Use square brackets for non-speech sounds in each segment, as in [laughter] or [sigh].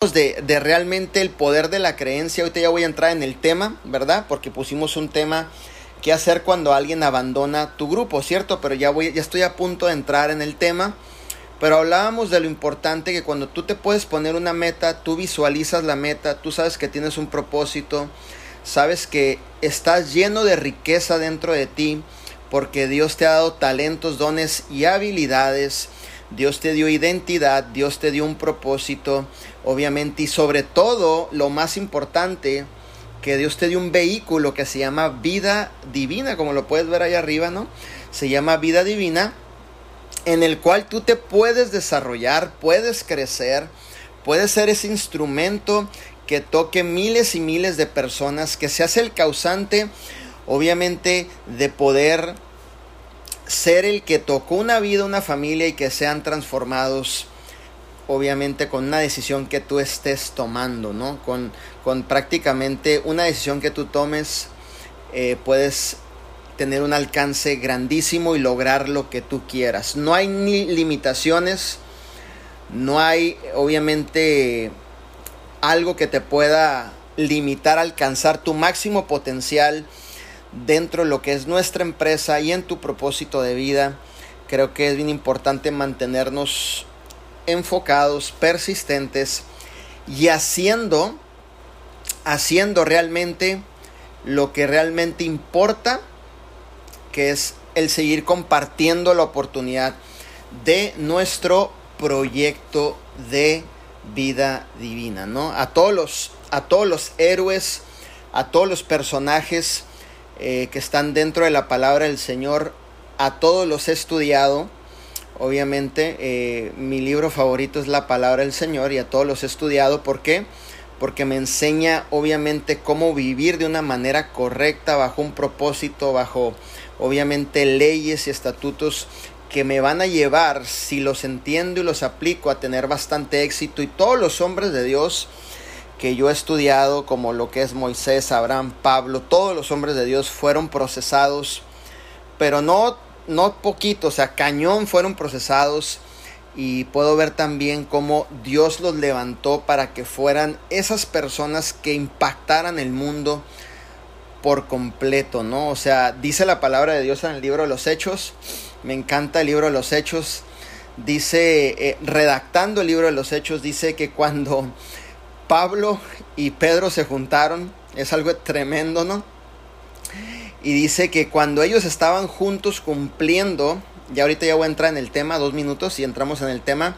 de, de, realmente el poder de la creencia. Ahorita ya voy a entrar en el tema, ¿verdad? Porque pusimos un tema qué hacer cuando alguien abandona tu grupo, ¿cierto? Pero ya voy, ya estoy a punto de entrar en el tema. Pero hablábamos de lo importante que cuando tú te puedes poner una meta, tú visualizas la meta, tú sabes que tienes un propósito, sabes que estás lleno de riqueza dentro de ti, porque Dios te ha dado talentos, dones y habilidades. Dios te dio identidad, Dios te dio un propósito, obviamente, y sobre todo, lo más importante, que Dios te dio un vehículo que se llama vida divina, como lo puedes ver ahí arriba, ¿no? Se llama vida divina, en el cual tú te puedes desarrollar, puedes crecer, puedes ser ese instrumento que toque miles y miles de personas, que se hace el causante, obviamente, de poder ser el que tocó una vida, una familia y que sean transformados obviamente con una decisión que tú estés tomando, ¿no? Con, con prácticamente una decisión que tú tomes, eh, puedes tener un alcance grandísimo y lograr lo que tú quieras. No hay ni limitaciones, no hay obviamente algo que te pueda limitar a alcanzar tu máximo potencial dentro de lo que es nuestra empresa y en tu propósito de vida. Creo que es bien importante mantenernos enfocados, persistentes y haciendo, haciendo realmente lo que realmente importa, que es el seguir compartiendo la oportunidad de nuestro proyecto de vida divina, ¿no? A todos los, a todos los héroes, a todos los personajes eh, que están dentro de la palabra del Señor, a todos los he estudiado Obviamente eh, mi libro favorito es La Palabra del Señor y a todos los he estudiado. ¿Por qué? Porque me enseña obviamente cómo vivir de una manera correcta, bajo un propósito, bajo obviamente leyes y estatutos que me van a llevar, si los entiendo y los aplico, a tener bastante éxito. Y todos los hombres de Dios que yo he estudiado, como lo que es Moisés, Abraham, Pablo, todos los hombres de Dios fueron procesados, pero no no poquito, o sea, cañón fueron procesados y puedo ver también cómo Dios los levantó para que fueran esas personas que impactaran el mundo por completo, ¿no? O sea, dice la palabra de Dios en el libro de los Hechos, me encanta el libro de los Hechos, dice, eh, redactando el libro de los Hechos, dice que cuando Pablo y Pedro se juntaron, es algo tremendo, ¿no? Y dice que cuando ellos estaban juntos cumpliendo, ya ahorita ya voy a entrar en el tema, dos minutos y entramos en el tema,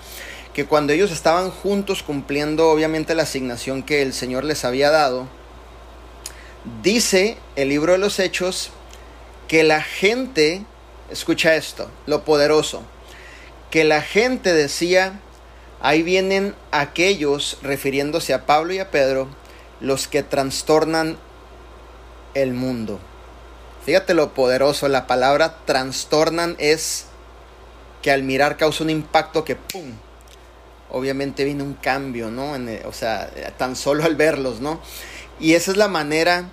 que cuando ellos estaban juntos cumpliendo obviamente la asignación que el Señor les había dado, dice el libro de los Hechos que la gente, escucha esto, lo poderoso, que la gente decía, ahí vienen aquellos, refiriéndose a Pablo y a Pedro, los que trastornan el mundo. Fíjate lo poderoso, la palabra trastornan es que al mirar causa un impacto que ¡pum! Obviamente viene un cambio, ¿no? o sea, tan solo al verlos, ¿no? Y esa es la manera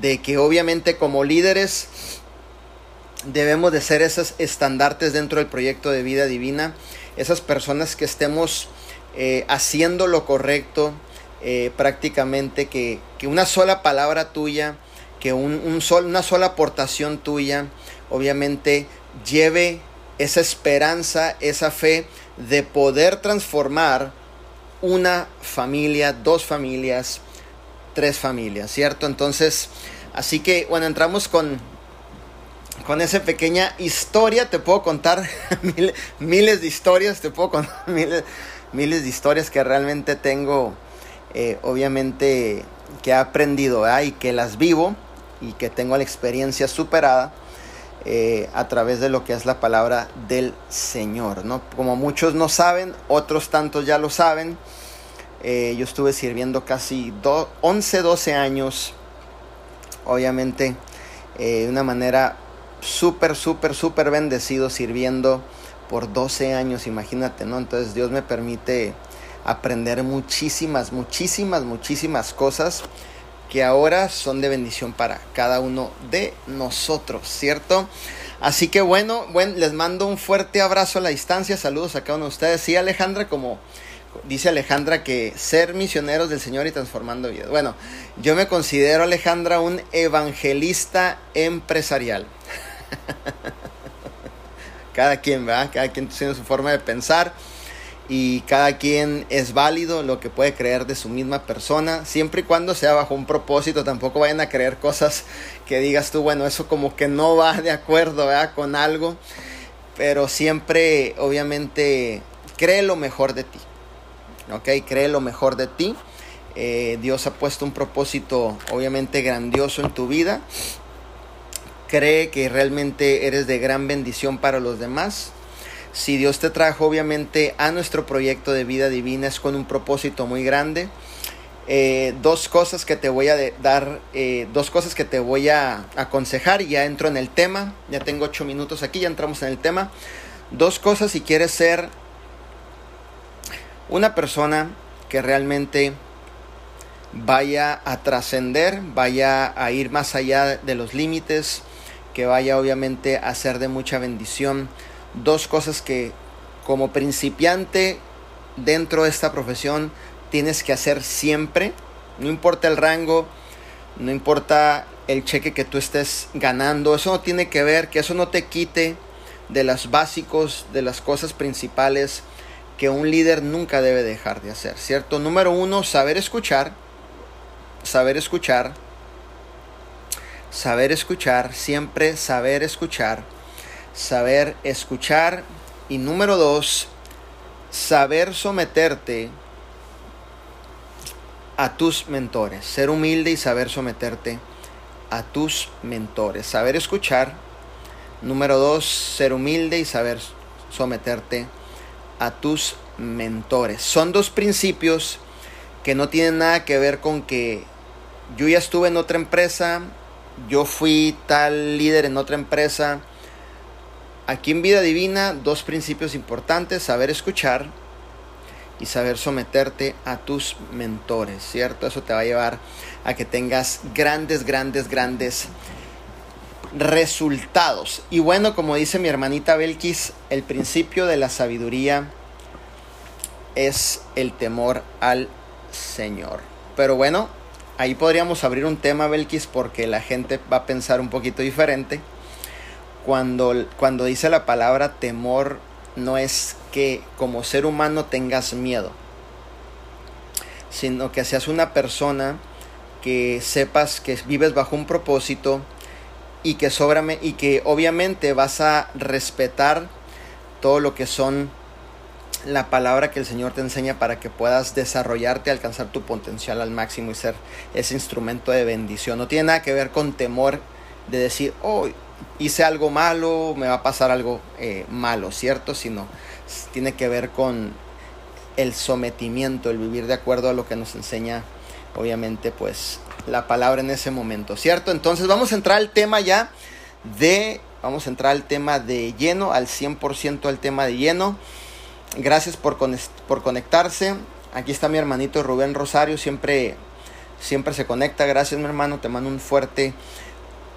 de que obviamente como líderes debemos de ser esos estandartes dentro del proyecto de vida divina, esas personas que estemos eh, haciendo lo correcto, eh, prácticamente que, que una sola palabra tuya, que un, sol, una sola aportación tuya obviamente lleve esa esperanza, esa fe de poder transformar una familia, dos familias, tres familias, ¿cierto? Entonces, así que bueno, entramos con, con esa pequeña historia, te puedo contar [laughs] miles, de historias, te puedo contar [laughs] miles, miles de historias que realmente tengo, eh, obviamente, que he aprendido y que las vivo y que tengo la experiencia superada eh, a través de lo que es la palabra del Señor. ¿no? Como muchos no saben, otros tantos ya lo saben. Eh, yo estuve sirviendo casi 11, 12 años, obviamente de una manera súper, súper, súper bendecido sirviendo por 12 años, imagínate, ¿no? Entonces Dios me permite aprender muchísimas, muchísimas, muchísimas cosas que ahora son de bendición para cada uno de nosotros, ¿cierto? Así que bueno, bueno, les mando un fuerte abrazo a la distancia, saludos a cada uno de ustedes. Sí, Alejandra, como, dice Alejandra que ser misioneros del Señor y transformando vidas. Bueno, yo me considero, Alejandra, un evangelista empresarial. [laughs] [laughs] cada quien, ¿verdad? Cada quien tiene su forma de pensar y cada quien es válido lo que puede creer de su misma persona, siempre y cuando sea bajo un propósito, tampoco vayan a creer cosas que digas tú, bueno, eso como que no va de acuerdo ¿verdad? con algo, pero siempre obviamente cree lo mejor de ti, ¿ok? Cree lo mejor de ti. Eh, Dios ha puesto un propósito obviamente grandioso en tu vida. Cree que realmente eres de gran bendición para los demás si Dios te trajo obviamente a nuestro proyecto de vida divina es con un propósito muy grande. Eh, dos cosas que te voy a dar, eh, dos cosas que te voy a aconsejar ya entro en el tema. Ya tengo ocho minutos aquí, ya entramos en el tema. Dos cosas si quieres ser una persona que realmente vaya a trascender, vaya a ir más allá de los límites, que vaya obviamente a ser de mucha bendición dos cosas que como principiante dentro de esta profesión tienes que hacer siempre. No importa el rango, no importa el cheque que tú estés ganando, eso no tiene que ver, que eso no te quite de los básicos, de las cosas principales que un líder nunca debe dejar de hacer, ¿cierto? Número uno, saber escuchar, saber escuchar, saber escuchar, siempre saber escuchar saber escuchar y número dos, saber someterte a tus mentores, ser humilde y saber someterte a tus mentores, saber escuchar, número dos, ser humilde y saber someterte a tus mentores. Son dos principios que no tienen nada que ver con que yo ya estuve en otra empresa, yo fui tal líder en otra empresa, Aquí en Vida Divina, dos principios importantes, saber escuchar y saber someterte a tus mentores, ¿cierto? Eso te va a llevar a que tengas grandes, grandes, grandes resultados. Y bueno, como dice mi hermanita Belkis, el principio de la sabiduría es el temor al Señor. Pero bueno, ahí podríamos abrir un tema, Belkis, porque la gente va a pensar un poquito diferente. Cuando, cuando dice la palabra temor, no es que como ser humano tengas miedo, sino que seas una persona que sepas que vives bajo un propósito y que, sobrame, y que obviamente vas a respetar todo lo que son la palabra que el Señor te enseña para que puedas desarrollarte, alcanzar tu potencial al máximo y ser ese instrumento de bendición. No tiene nada que ver con temor de decir, oh, hice algo malo, me va a pasar algo eh, malo, ¿cierto? Sino tiene que ver con el sometimiento, el vivir de acuerdo a lo que nos enseña, obviamente, pues la palabra en ese momento, ¿cierto? Entonces vamos a entrar al tema ya de, vamos a entrar al tema de lleno, al 100% al tema de lleno. Gracias por, por conectarse. Aquí está mi hermanito Rubén Rosario, siempre, siempre se conecta. Gracias mi hermano, te mando un fuerte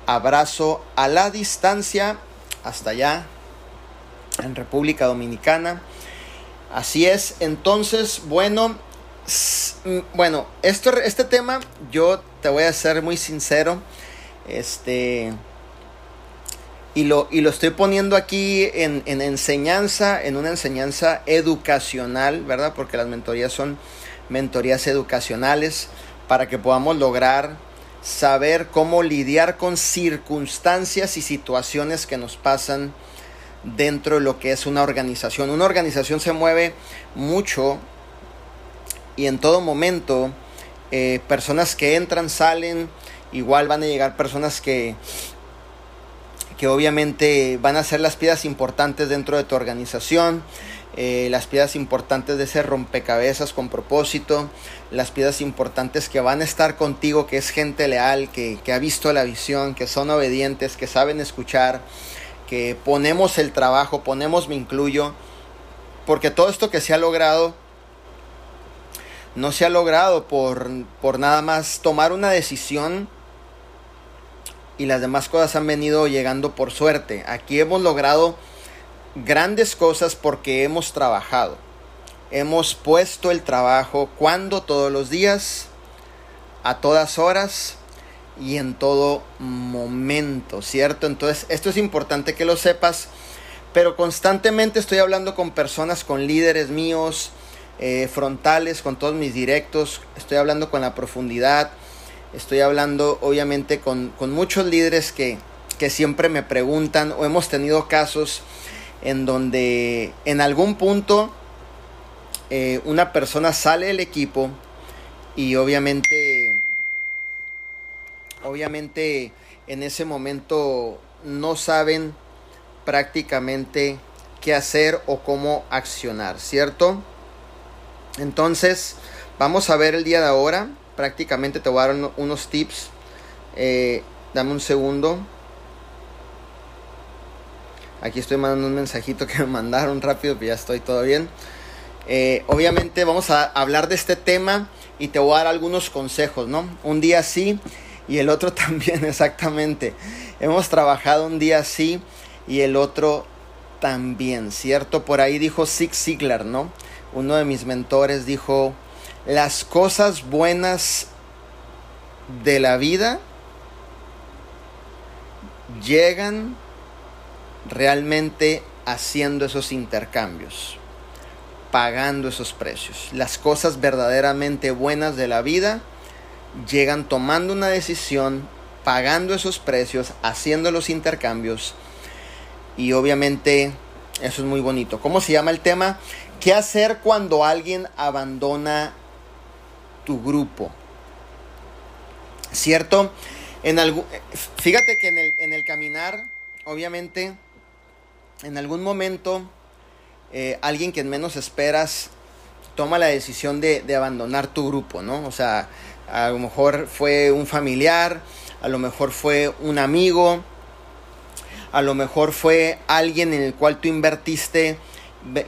abrazo a la distancia hasta allá en República Dominicana. Así es, entonces, bueno, bueno, este tema yo te voy a ser muy sincero, este, y lo, y lo estoy poniendo aquí en, en enseñanza, en una enseñanza educacional, ¿verdad? Porque las mentorías son mentorías educacionales para que podamos lograr saber cómo lidiar con circunstancias y situaciones que nos pasan dentro de lo que es una organización. Una organización se mueve mucho y en todo momento eh, personas que entran, salen, igual van a llegar personas que, que obviamente van a ser las piezas importantes dentro de tu organización. Eh, las piezas importantes de ese rompecabezas con propósito, las piezas importantes que van a estar contigo, que es gente leal, que, que ha visto la visión, que son obedientes, que saben escuchar, que ponemos el trabajo, ponemos me incluyo, porque todo esto que se ha logrado no se ha logrado por, por nada más tomar una decisión y las demás cosas han venido llegando por suerte. Aquí hemos logrado grandes cosas porque hemos trabajado. hemos puesto el trabajo cuando todos los días, a todas horas y en todo momento, ¿cierto? Entonces, esto es importante que lo sepas, pero constantemente estoy hablando con personas, con líderes míos, eh, frontales, con todos mis directos, estoy hablando con la profundidad, estoy hablando obviamente con, muchos líderes que, que siempre me preguntan o hemos tenido casos en donde en algún punto eh, una persona sale del equipo y obviamente, obviamente en ese momento no saben prácticamente qué hacer o cómo accionar, ¿cierto? Entonces, vamos a ver el día de ahora. Prácticamente te voy a dar unos tips. Eh, dame un segundo. Aquí estoy mandando un mensajito que me mandaron rápido, pero ya estoy todo bien. Eh, obviamente vamos a hablar de este tema y te voy a dar algunos consejos, ¿no? Un día sí y el otro [laughs] también, exactamente. Hemos trabajado un día sí y el otro también, ¿cierto? Por ahí dijo Zig Ziglar, ¿no? Uno de mis mentores dijo, las cosas buenas de la vida llegan realmente haciendo esos intercambios pagando esos precios. Las cosas verdaderamente buenas de la vida llegan tomando una decisión, pagando esos precios, haciendo los intercambios y obviamente eso es muy bonito. ¿Cómo se llama el tema? ¿Qué hacer cuando alguien abandona tu grupo? ¿Cierto? En algún, fíjate que en el, en el caminar, obviamente, en algún momento eh, alguien que menos esperas toma la decisión de, abandonar tu grupo, ¿no? O sea, a lo mejor fue un familiar, a lo mejor fue un amigo, a lo mejor fue alguien en el cual tú invertiste,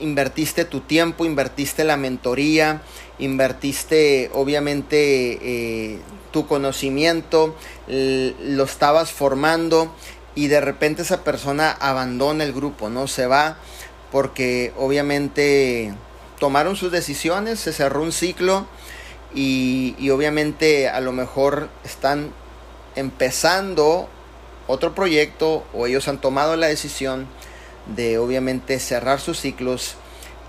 invertiste tu tiempo, invertiste la mentoría, invertiste obviamente eh, tu conocimiento, lo estabas formando y de repente esa persona abandona el grupo, ¿no? Se va porque obviamente tomaron sus decisiones, se cerró un ciclo y, obviamente a lo mejor están empezando otro proyecto o ellos han tomado la decisión de obviamente cerrar sus ciclos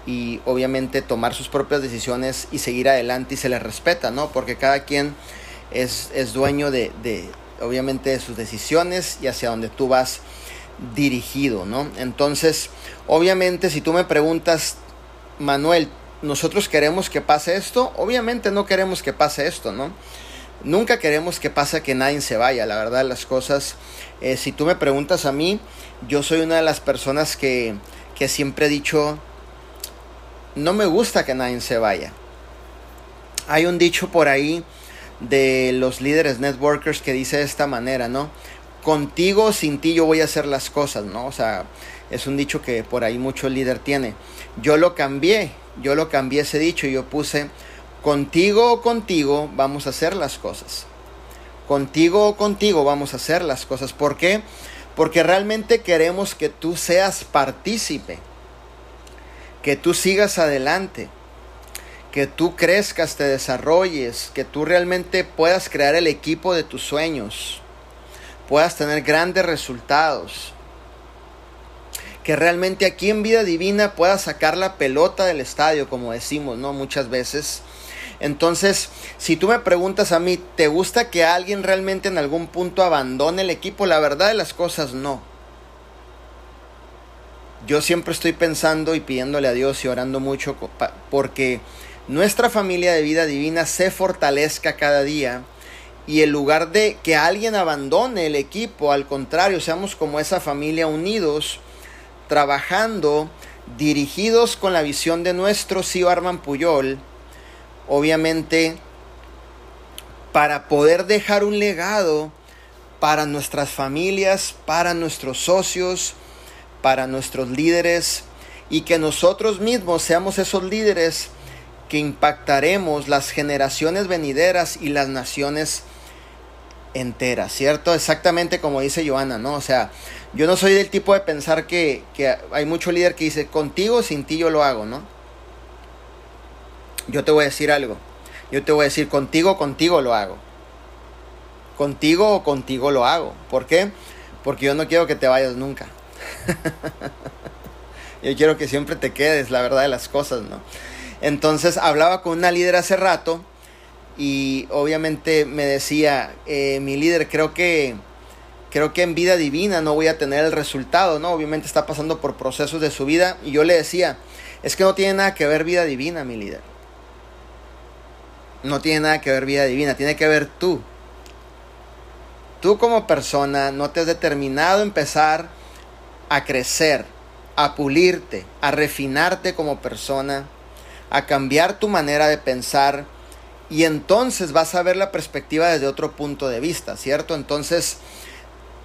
y obviamente tomar sus propias decisiones y seguir adelante y se les respeta, ¿no? Porque cada quien es, dueño de, de, obviamente, de sus decisiones y hacia donde tú vas dirigido, ¿no? Entonces, obviamente, si tú me preguntas, Manuel, ¿nosotros queremos que pase esto? Obviamente no queremos que pase esto, ¿no? Nunca queremos que pase que nadie se vaya, la verdad, las cosas. Eh, si tú me preguntas a mí, yo soy una de las personas que, que siempre he dicho, no me gusta que nadie se vaya. Hay un dicho por ahí de los líderes networkers que dice de esta manera, ¿no? contigo, sin ti yo voy a hacer las cosas, ¿no? O sea, es un dicho que por ahí mucho líder tiene. Yo lo cambié, yo lo cambié ese dicho y yo puse, contigo o contigo vamos a hacer las cosas. Contigo o contigo vamos a hacer las cosas. ¿Por qué? Porque realmente queremos que tú seas partícipe, que tú sigas adelante, que tú crezcas, te desarrolles, que tú realmente puedas crear el equipo de tus sueños puedas tener grandes resultados. Que realmente aquí en vida divina puedas sacar la pelota del estadio, como decimos, ¿no? Muchas veces. Entonces, si tú me preguntas a mí, ¿te gusta que alguien realmente en algún punto abandone el equipo? La verdad de las cosas, no. Yo siempre estoy pensando y pidiéndole a Dios y orando mucho porque nuestra familia de vida divina se fortalezca cada día y en lugar de que alguien abandone el equipo, al contrario, seamos como esa familia unidos, trabajando, dirigidos con la visión de nuestro Sio Arman Puyol, obviamente para poder dejar un legado para nuestras familias, para nuestros socios, para nuestros líderes y que nosotros mismos seamos esos líderes que impactaremos las generaciones venideras y las naciones entera, ¿cierto? Exactamente como dice Joana, ¿no? O sea, yo no soy del tipo de pensar que, hay mucho líder que dice, contigo, sin ti yo lo hago, ¿no? Yo te voy a decir algo. Yo te voy a decir, contigo, contigo lo hago. Contigo o contigo lo hago. ¿Por qué? Porque yo no quiero que te vayas nunca. [laughs] yo quiero que siempre te quedes, la verdad de las cosas, ¿no? Entonces hablaba con una líder hace rato y obviamente me decía, eh, mi líder, creo que creo que en vida divina no voy a tener el resultado, ¿no? Obviamente está pasando por procesos de su vida y yo le decía, es que no tiene nada que ver vida divina, mi líder. No tiene nada que ver vida divina, tiene que ver tú. Tú como persona no te has determinado a empezar a crecer, a pulirte, a refinarte como persona, a cambiar tu manera de pensar y entonces vas a ver la perspectiva desde otro punto de vista, ¿cierto? Entonces,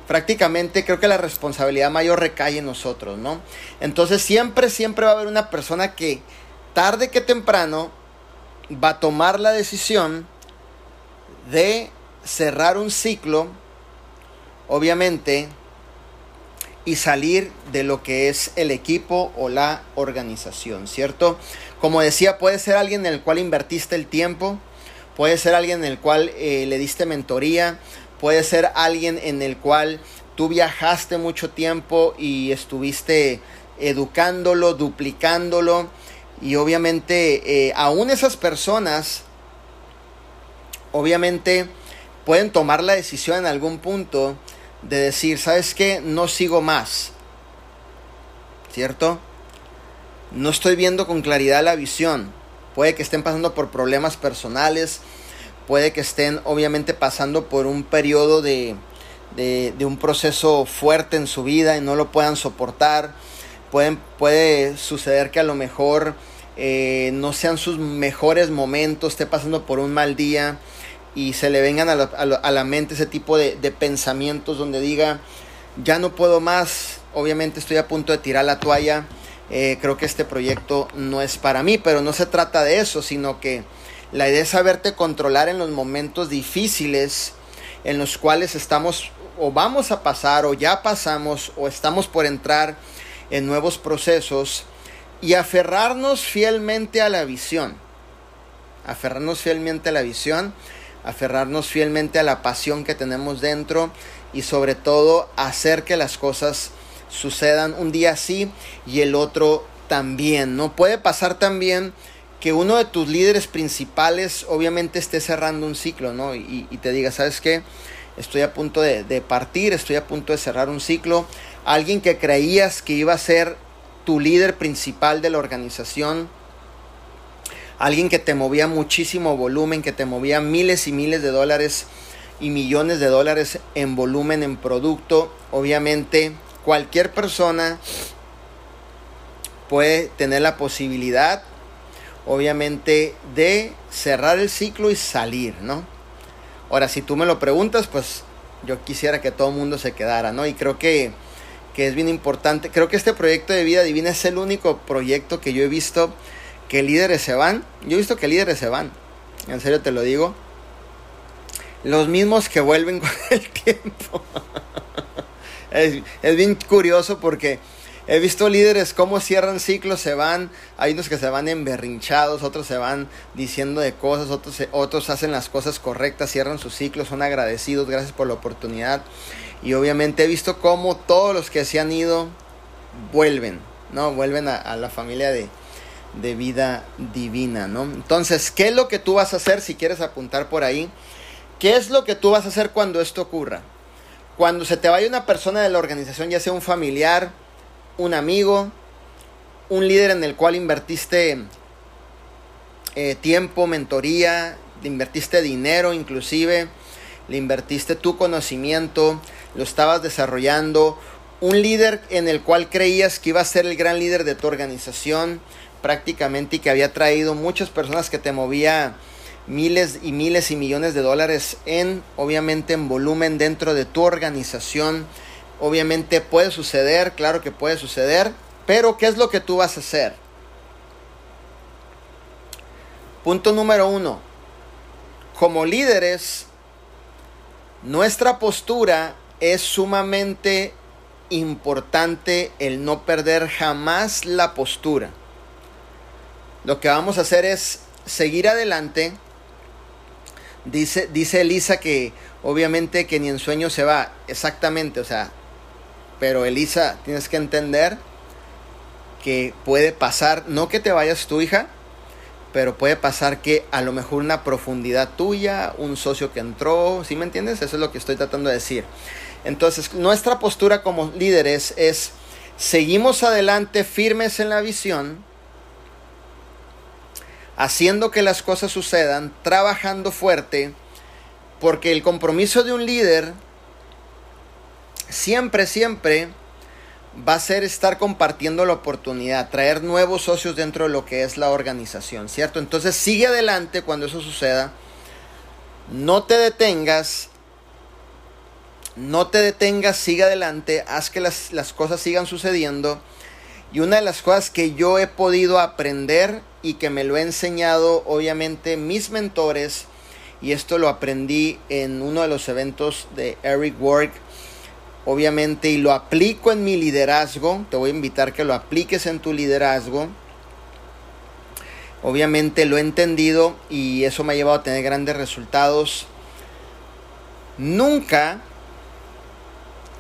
prácticamente creo que la responsabilidad mayor recae en nosotros, ¿no? Entonces siempre, siempre va a haber una persona que tarde que temprano va a tomar la decisión de cerrar un ciclo, obviamente, y salir de lo que es el equipo o la organización, ¿cierto? Como decía, puede ser alguien en el cual invertiste el tiempo, puede ser alguien en el cual eh, le diste mentoría, puede ser alguien en el cual tú viajaste mucho tiempo y estuviste educándolo, duplicándolo. Y obviamente, eh, aún esas personas, obviamente, pueden tomar la decisión en algún punto de decir, ¿sabes qué? No sigo más. ¿Cierto? No estoy viendo con claridad la visión. Puede que estén pasando por problemas personales, puede que estén obviamente pasando por un periodo de, de, un proceso fuerte en su vida y no lo puedan soportar. Pueden, puede suceder que a lo mejor eh, no sean sus mejores momentos, esté pasando por un mal día y se le vengan a la, a la mente ese tipo de, de, pensamientos donde diga, ya no puedo más, obviamente estoy a punto de tirar la toalla, eh, creo que este proyecto no es para mí, pero no se trata de eso, sino que la idea es saberte controlar en los momentos difíciles en los cuales estamos o vamos a pasar o ya pasamos o estamos por entrar en nuevos procesos y aferrarnos fielmente a la visión. Aferrarnos fielmente a la visión, aferrarnos fielmente a la pasión que tenemos dentro y sobre todo hacer que las cosas sucedan un día así y el otro también. No puede pasar también que uno de tus líderes principales obviamente esté cerrando un ciclo, ¿no? Y, te diga, ¿sabes qué? Estoy a punto de, de, partir, estoy a punto de cerrar un ciclo. Alguien que creías que iba a ser tu líder principal de la organización. Alguien que te movía muchísimo volumen, que te movía miles y miles de dólares y millones de dólares en volumen, en producto. Obviamente, cualquier persona puede tener la posibilidad obviamente, de cerrar el ciclo y salir, ¿no? Ahora, si tú me lo preguntas, pues yo quisiera que todo el mundo se quedara, ¿no? Y creo que, que es bien importante. Creo que este proyecto de vida divina es el único proyecto que yo he visto que líderes se van. Yo he visto que líderes se van. En serio te lo digo. Los mismos que vuelven [laughs] con el tiempo. [laughs] es, es bien curioso porque He visto líderes cómo cierran ciclos, se van, hay unos que se van emberrinchados, otros se van diciendo de cosas, otros, otros hacen las cosas correctas, cierran sus ciclos, son agradecidos, gracias por la oportunidad. Y obviamente he visto cómo todos los que se han ido vuelven, ¿no? Vuelven a, la familia de, de vida divina, ¿no? Entonces, ¿qué es lo que tú vas a hacer si quieres apuntar por ahí? ¿Qué es lo que tú vas a hacer cuando esto ocurra? Cuando se te vaya una persona de la organización, ya sea un familiar, un amigo, un líder en el cual invertiste eh, tiempo, mentoría, invertiste dinero inclusive, le invertiste tu conocimiento, lo estabas desarrollando, un líder en el cual creías que iba a ser el gran líder de tu organización prácticamente y que había traído muchas personas que te movía miles y miles y millones de dólares en obviamente en volumen dentro de tu organización Obviamente puede suceder, claro que puede suceder, pero ¿qué es lo que tú vas a hacer? Punto número uno. Como líderes, nuestra postura es sumamente importante el no perder jamás la postura. Lo que vamos a hacer es seguir adelante. Dice, dice Elisa que obviamente que ni en sueño se va. Exactamente, o sea, pero Elisa, tienes que entender que puede pasar, no que te vayas tu hija, pero puede pasar que a lo mejor una profundidad tuya, un socio que entró, ¿sí me entiendes? Eso es lo que estoy tratando de decir. Entonces, nuestra postura como líderes es, seguimos adelante firmes en la visión, haciendo que las cosas sucedan, trabajando fuerte, porque el compromiso de un líder siempre, siempre va a ser estar compartiendo la oportunidad, traer nuevos socios dentro de lo que es la organización, ¿cierto? Entonces sigue adelante cuando eso suceda, no te detengas, no te detengas, sigue adelante, haz que las, las cosas sigan sucediendo. Y una de las cosas que yo he podido aprender y que me lo he enseñado obviamente mis mentores, y esto lo aprendí en uno de los eventos de Eric Work, obviamente, y lo aplico en mi liderazgo, te voy a invitar que lo apliques en tu liderazgo. Obviamente lo he entendido y eso me ha llevado a tener grandes resultados. Nunca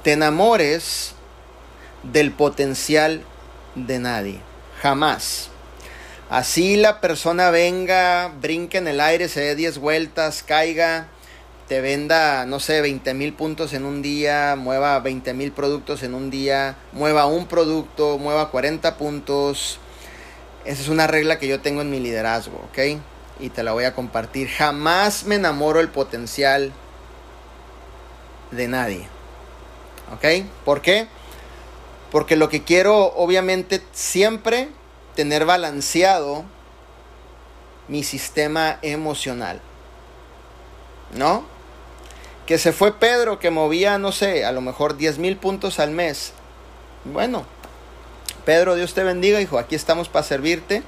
te enamores del potencial de nadie. Jamás. Así la persona venga, brinque en el aire, se dé 10 vueltas, caiga, te venda, no sé, 20 mil puntos en un día, mueva 20 mil productos en un día, mueva un producto, mueva 40 puntos. Esa es una regla que yo tengo en mi liderazgo, ¿ok? Y te la voy a compartir. Jamás me enamoro el potencial de nadie. ¿Ok? ¿Por qué? Porque lo que quiero, obviamente, siempre tener balanceado mi sistema emocional. ¿No? Que se fue Pedro que movía, no sé, a lo mejor 10 mil puntos al mes. Bueno, Pedro, Dios te bendiga, hijo. Aquí estamos para servirte.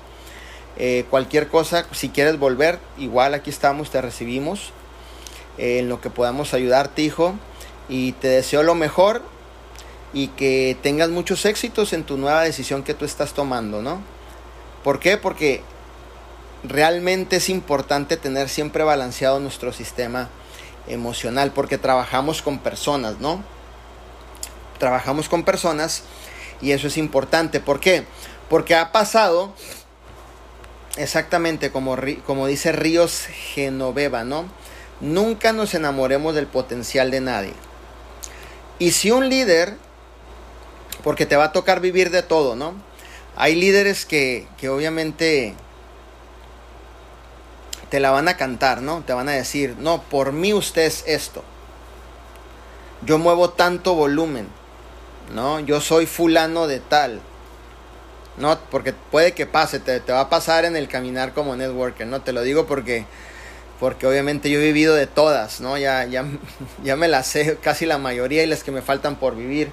Eh, cualquier cosa, si quieres volver, igual aquí estamos, te recibimos. Eh, en lo que podamos ayudarte, hijo. Y te deseo lo mejor y que tengas muchos éxitos en tu nueva decisión que tú estás tomando, ¿no? ¿Por qué? Porque realmente es importante tener siempre balanceado nuestro sistema emocional, porque trabajamos con personas, ¿no? Trabajamos con personas y eso es importante. ¿Por qué? Porque ha pasado exactamente como, como dice Ríos Genoveva, ¿no? Nunca nos enamoremos del potencial de nadie. Y si un líder, porque te va a tocar vivir de todo, ¿no? Hay líderes que, que obviamente te la van a cantar, ¿no? Te van a decir, no, por mí usted es esto. Yo muevo tanto volumen, ¿no? Yo soy fulano de tal. No, porque puede que pase, te, va a pasar en el caminar como networker, ¿no? Te lo digo porque, porque obviamente yo he vivido de todas, ¿no? Ya, ya, [laughs] ya me las sé casi la mayoría y las que me faltan por vivir.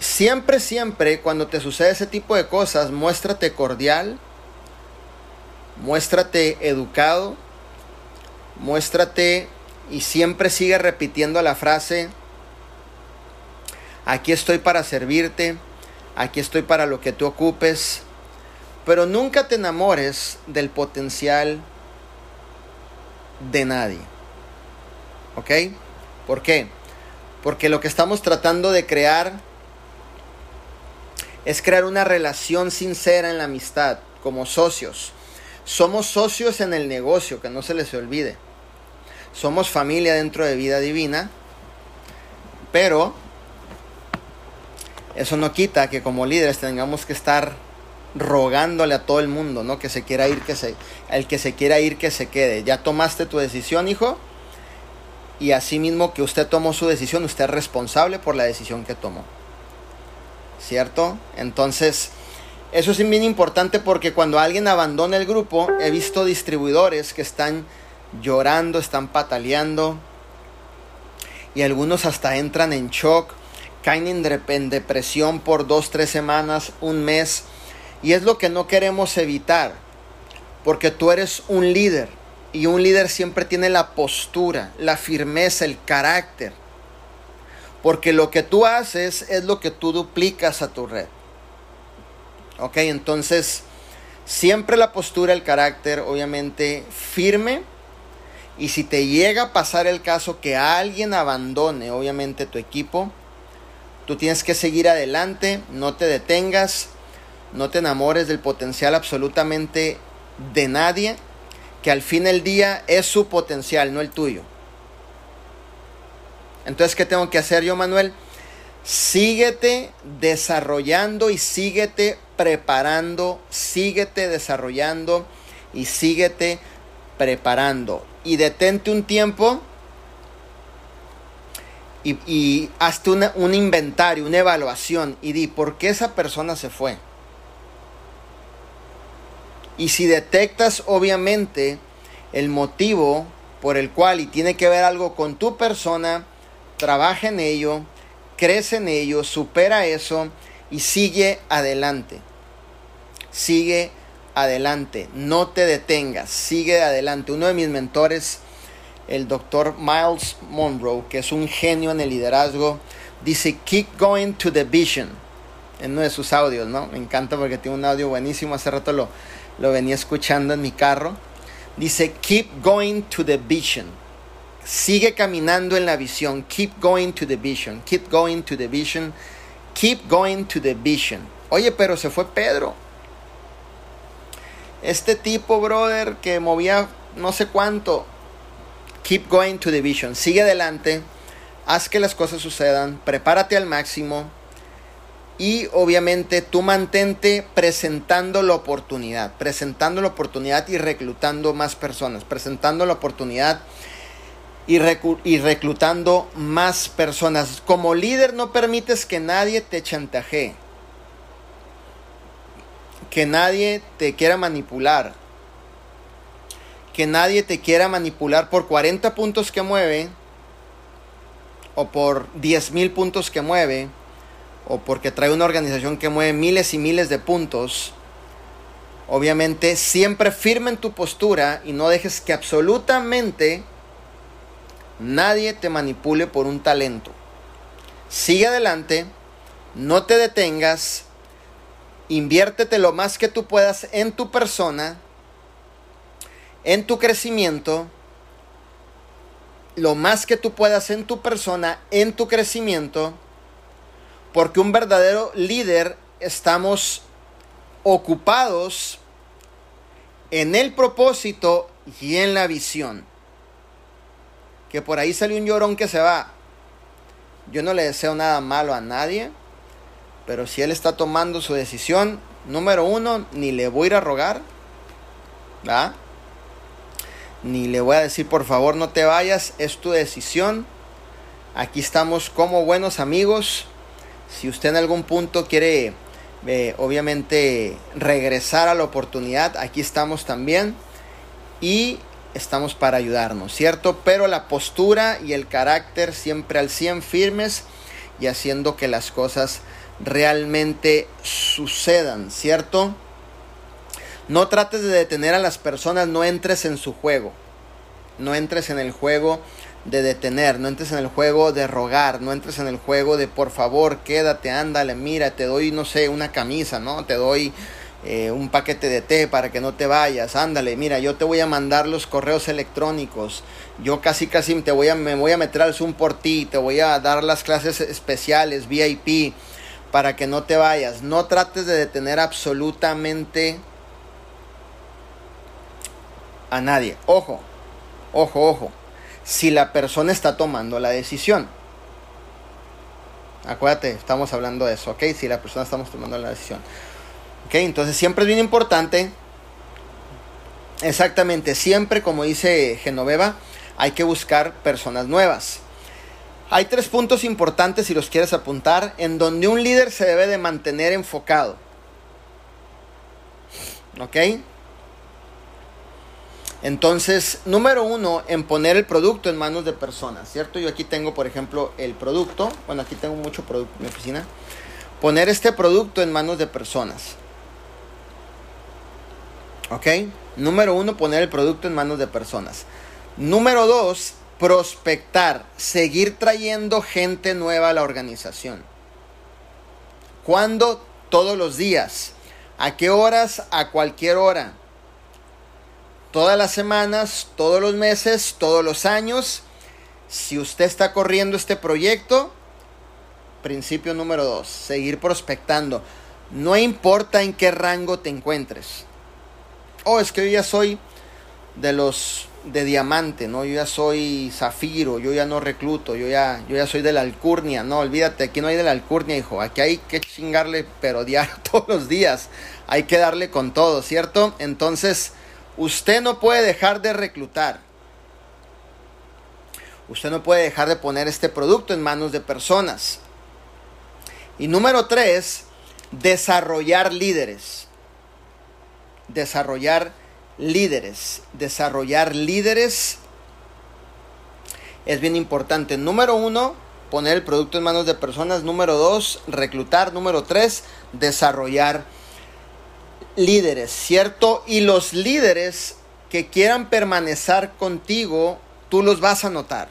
Siempre, siempre, cuando te sucede ese tipo de cosas, muéstrate cordial, muéstrate educado, muéstrate y siempre sigue repitiendo la frase, aquí estoy para servirte, aquí estoy para lo que tú ocupes, pero nunca te enamores del potencial de nadie. ¿Ok? ¿Por qué? Porque lo que estamos tratando de crear es crear una relación sincera en la amistad, como socios somos socios en el negocio, que no se les olvide. Somos familia dentro de vida divina, pero eso no quita que como líderes tengamos que estar rogándole a todo el mundo, ¿no? Que se quiera ir, que se, el que se quiera ir, que se quede. Ya tomaste tu decisión, hijo, y así mismo que usted tomó su decisión, usted es responsable por la decisión que tomó. ¿Cierto? Entonces, eso es bien importante porque cuando alguien abandona el grupo, he visto distribuidores que están llorando, están pataleando y algunos hasta entran en shock, caen en depresión por dos, tres semanas, un mes. Y es lo que no queremos evitar, porque tú eres un líder y un líder siempre tiene la postura, la firmeza, el carácter. Porque lo que tú haces es lo que tú duplicas a tu red. Ok, entonces Siempre la postura, el carácter, obviamente firme. Y si te llega a pasar el caso que alguien abandone, obviamente, tu equipo, tú tienes que seguir adelante, no te detengas, no te enamores del potencial absolutamente de nadie, que al fin del día es su potencial, no el tuyo. Entonces, ¿qué tengo que hacer yo, Manuel? Síguete desarrollando y síguete preparando, síguete desarrollando y síguete preparando. Y detente un tiempo y, hazte un inventario, una evaluación y di por qué esa persona se fue. Y si detectas obviamente el motivo por el cual y tiene que ver algo con tu persona, trabaja en ello, crece en ello, supera eso y sigue adelante. Sigue adelante, no te detengas, sigue adelante. Uno de mis mentores, el doctor Miles Monroe, que es un genio en el liderazgo, dice, keep going to the vision. En uno de sus audios, ¿no? Me encanta porque tiene un audio buenísimo. Hace rato lo, lo venía escuchando en mi carro. Dice, keep going to the vision. Sigue caminando en la visión. Keep going to the vision. Keep going to the vision. Keep going to the vision. Oye, pero se fue Pedro. Este tipo, brother, que movía no sé cuánto. Keep going to the vision. Sigue adelante. Haz que las cosas sucedan. Prepárate al máximo. Y obviamente tú mantente presentando la oportunidad. Presentando la oportunidad y reclutando más personas. Presentando la oportunidad y, reclutando más personas. Como líder no permites que nadie te chantajee, que nadie te quiera manipular, que nadie te quiera manipular por 40 puntos que mueve o por 10 mil puntos que mueve o porque trae una organización que mueve miles y miles de puntos. Obviamente siempre firme en tu postura y no dejes que absolutamente nadie te manipule por un talento. Sigue adelante, no te detengas, inviértete lo más que tú puedas en tu persona, en tu crecimiento, lo más que tú puedas en tu persona, en tu crecimiento, porque un verdadero líder estamos ocupados en el propósito y en la visión que por ahí salió un llorón que se va. Yo no le deseo nada malo a nadie, pero si él está tomando su decisión, número uno, ni le voy a ir a rogar, ¿verdad? Ni le voy a decir, por favor, no te vayas, es tu decisión. Aquí estamos como buenos amigos. Si usted en algún punto quiere, eh, obviamente, regresar a la oportunidad, aquí estamos también. Y estamos para ayudarnos, ¿cierto? Pero la postura y el carácter siempre al 100 firmes y haciendo que las cosas realmente sucedan, ¿cierto? No trates de detener a las personas, no entres en su juego. No entres en el juego de detener, no entres en el juego de rogar, no entres en el juego de por favor, quédate, ándale, mira, te doy, no sé, una camisa, ¿no? Te doy eh, un paquete de té para que no te vayas, ándale, mira, yo te voy a mandar los correos electrónicos, yo casi casi te voy a, me voy a meter al Zoom por ti, te voy a dar las clases especiales, VIP, para que no te vayas. No trates de detener absolutamente a nadie. Ojo, ojo, ojo. Si la persona está tomando la decisión. Acuérdate, estamos hablando de eso, ¿ok? Si la persona estamos tomando la decisión. Entonces siempre es bien importante, exactamente, siempre como dice Genoveva, hay que buscar personas nuevas. Hay tres puntos importantes si los quieres apuntar en donde un líder se debe de mantener enfocado. ¿Ok? Entonces, número uno, en poner el producto en manos de personas, ¿cierto? Yo aquí tengo, por ejemplo, el producto. Bueno, aquí tengo mucho producto en mi oficina. Poner este producto en manos de personas. ¿Ok? Número uno, poner el producto en manos de personas. Número dos, prospectar, seguir trayendo gente nueva a la organización. ¿Cuándo? Todos los días. ¿A qué horas? A cualquier hora. Todas las semanas, todos los meses, todos los años. Si usted está corriendo este proyecto, principio número dos, seguir prospectando. No importa en qué rango te encuentres. Oh, es que yo ya soy de los de diamante, ¿no? Yo ya soy zafiro, yo ya no recluto, yo ya, yo ya soy de la alcurnia, no, olvídate, aquí no hay de la alcurnia, hijo, aquí hay que chingarle, pero diario, [laughs] todos los días, hay que darle con todo, ¿cierto? Entonces, usted no puede dejar de reclutar, usted no puede dejar de poner este producto en manos de personas. Y número tres, desarrollar líderes, desarrollar líderes. Desarrollar líderes es bien importante. Número uno, poner el producto en manos de personas. Número dos, reclutar. Número tres, desarrollar líderes, ¿cierto? Y los líderes que quieran permanecer contigo, tú los vas a notar.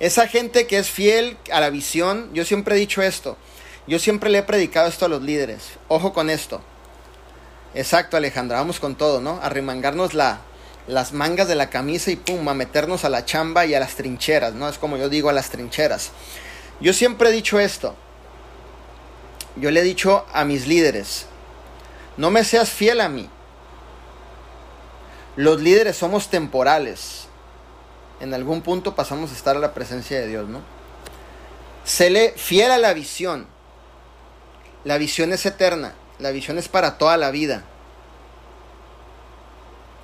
Esa gente que es fiel a la visión, yo siempre he dicho esto, yo siempre le he predicado esto a los líderes, ojo con esto, Exacto, Alejandra, vamos con todo, ¿no? A remangarnos la, las mangas de la camisa y pum, a meternos a la chamba y a las trincheras, ¿no? Es como yo digo a las trincheras. Yo siempre he dicho esto. Yo le he dicho a mis líderes, no me seas fiel a mí. Los líderes somos temporales. En algún punto pasamos a estar a la presencia de Dios, ¿no? Séle fiel a la visión. La visión es eterna. La visión es para toda la vida.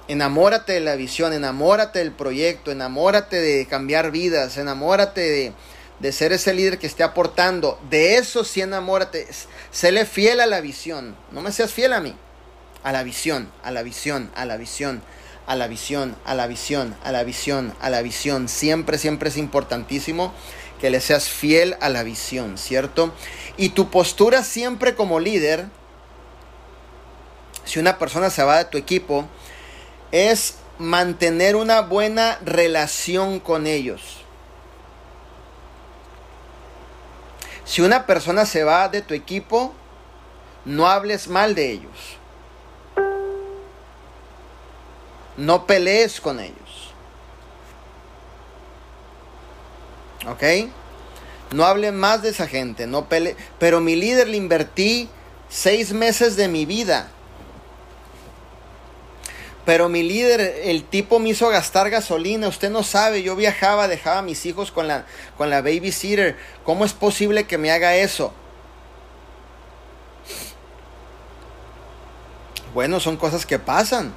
Enamórate de la visión, enamórate del proyecto, enamórate de cambiar vidas, enamórate de, ser ese líder que esté aportando. De eso sí enamórate. Séle fiel a la visión. No me seas fiel a mí. A la visión, a la visión, a la visión, a la visión, a la visión, a la visión, a la visión. Siempre, siempre es importantísimo que le seas fiel a la visión, ¿cierto? Y tu postura siempre como líder si una persona se va de tu equipo, es mantener una buena relación con ellos. Si una persona se va de tu equipo, no hables mal de ellos. No pelees con ellos. ¿Ok? No hablen más de esa gente, no pele. Pero mi líder le invertí seis meses de mi vida. Pero mi líder, el tipo me hizo gastar gasolina. Usted no sabe, yo viajaba, dejaba a mis hijos con la, con la babysitter. ¿Cómo es posible que me haga eso? Bueno, son cosas que pasan.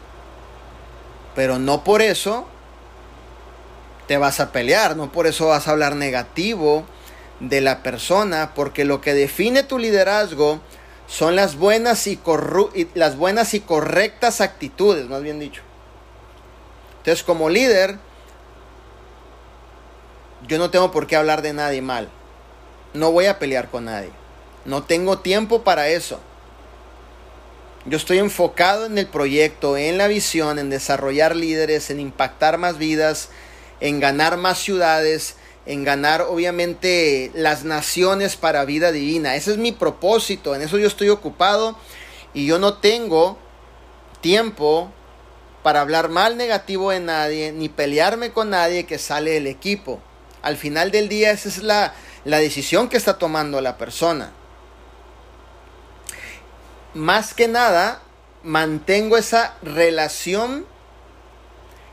Pero no por eso te vas a pelear, no por eso vas a hablar negativo de la persona, porque lo que define tu liderazgo son las buenas y, las buenas y correctas actitudes, más bien dicho. Entonces, como líder, yo no tengo por qué hablar de nadie mal. No voy a pelear con nadie. No tengo tiempo para eso. Yo estoy enfocado en el proyecto, en la visión, en desarrollar líderes, en impactar más vidas, en ganar más ciudades, en ganar obviamente las naciones para vida divina. Ese es mi propósito, en eso yo estoy ocupado y yo no tengo tiempo para hablar mal negativo de nadie, ni pelearme con nadie que sale del equipo. Al final del día esa es la, la decisión que está tomando la persona. Más que nada, mantengo esa relación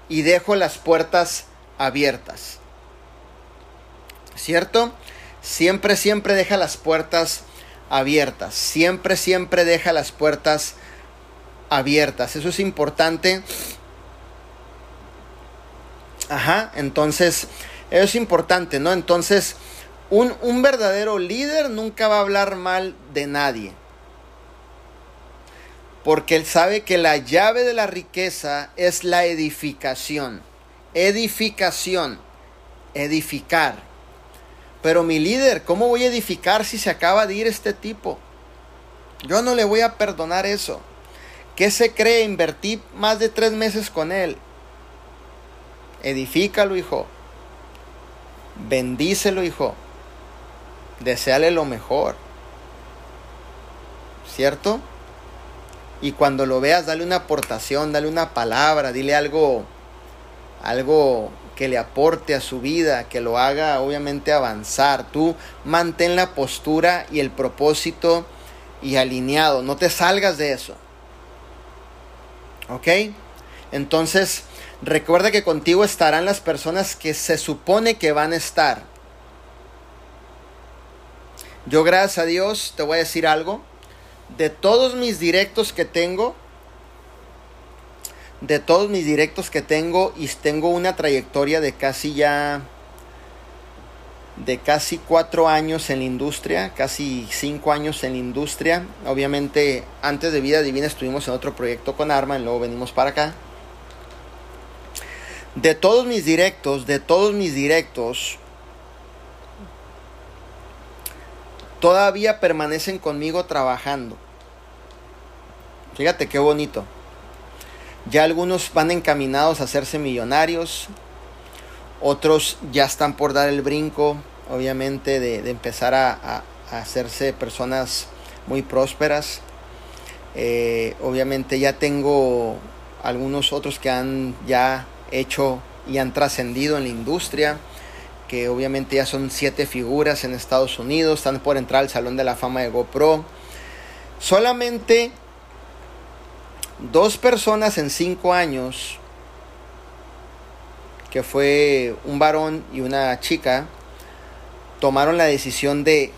y dejo las puertas abiertas. ¿Cierto? Siempre, siempre deja las puertas abiertas. Siempre, siempre deja las puertas abiertas. Eso es importante. Ajá, entonces, eso es importante, ¿no? Entonces, un, un verdadero líder nunca va a hablar mal de nadie. Porque él sabe que la llave de la riqueza es la edificación. Edificación. Edificar. Pero mi líder, ¿cómo voy a edificar si se acaba de ir este tipo? Yo no le voy a perdonar eso. ¿Qué se cree? Invertí más de tres meses con él. Edifícalo, hijo. Bendícelo, hijo. Deseale lo mejor. ¿cierto? Y cuando lo veas, dale una aportación, dale una palabra, dile algo, algo que le aporte a su vida, que lo haga obviamente avanzar. Tú mantén la postura y el propósito y alineado, no te salgas de eso. ¿Ok? Entonces, recuerda que contigo estarán las personas que se supone que van a estar. Yo gracias a Dios te voy a decir algo. De todos mis directos que tengo, de todos mis directos que tengo y tengo una trayectoria de casi ya de casi cuatro años en la industria, casi cinco años en la industria. Obviamente, antes de Vida Divina estuvimos en otro proyecto con Arma y luego venimos para acá. De todos mis directos, de todos mis directos, todavía permanecen conmigo trabajando. Fíjate qué bonito. Ya algunos van encaminados a hacerse millonarios, otros ya están por dar el brinco, obviamente, de, empezar a, hacerse personas muy prósperas. Eh, obviamente ya tengo algunos otros que han ya hecho y han trascendido en la industria, que obviamente ya son siete figuras en Estados Unidos, están por entrar al Salón de la Fama de GoPro. Solamente dos personas en cinco años que fue un varón y una chica, tomaron la decisión de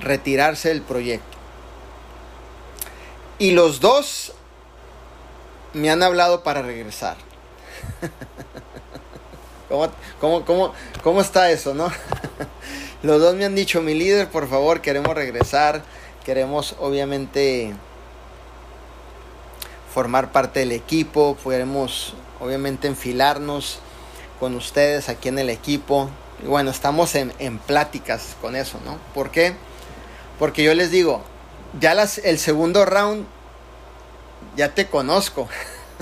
retirarse del proyecto. Y los dos me han hablado para regresar. [laughs] ¿Cómo, cómo, cómo está eso, no? [laughs] Los dos me han dicho, mi líder, por favor, queremos regresar. Queremos, obviamente, formar parte del equipo, podremos obviamente enfilarnos con ustedes aquí en el equipo. Y bueno, estamos en, pláticas con eso, ¿no? ¿Por qué? Porque yo les digo, ya las, el segundo round ya te conozco.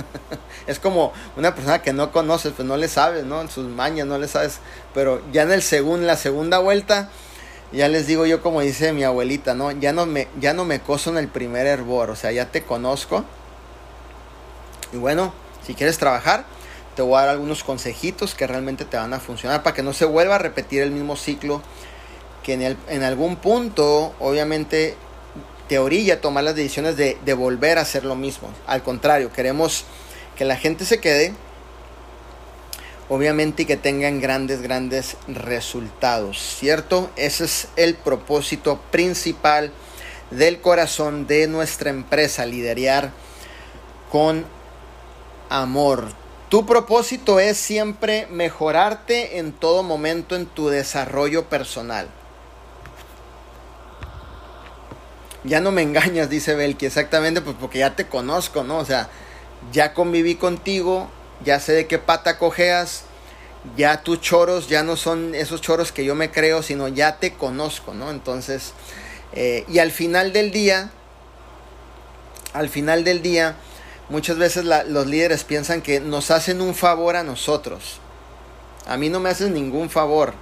[laughs] es como una persona que no conoces, pues no le sabes, ¿no? En sus mañas no le sabes. Pero ya en el segundo, la segunda vuelta, ya les digo yo como dice mi abuelita, ¿no? Ya no me, ya no me coso en el primer hervor, o sea, ya te conozco y bueno, si quieres trabajar, te voy a dar algunos consejitos que realmente te van a funcionar para que no se vuelva a repetir el mismo ciclo que en, en algún punto, obviamente, te orilla a tomar las decisiones de, de volver a hacer lo mismo. Al contrario, queremos que la gente se quede, obviamente, y que tengan grandes, grandes resultados, ¿cierto? Ese es el propósito principal del corazón de nuestra empresa, liderar con amor. Tu propósito es siempre mejorarte en todo momento en tu desarrollo personal. Ya no me engañas, dice Belki, exactamente, pues porque ya te conozco, ¿no? O sea, ya conviví contigo, ya sé de qué pata cojeas, ya tus choros ya no son esos choros que yo me creo, sino ya te conozco, ¿no? Entonces, eh, y al final del día, al final del día, Muchas veces los líderes piensan que nos hacen un favor a nosotros. A mí no me hacen ningún favor.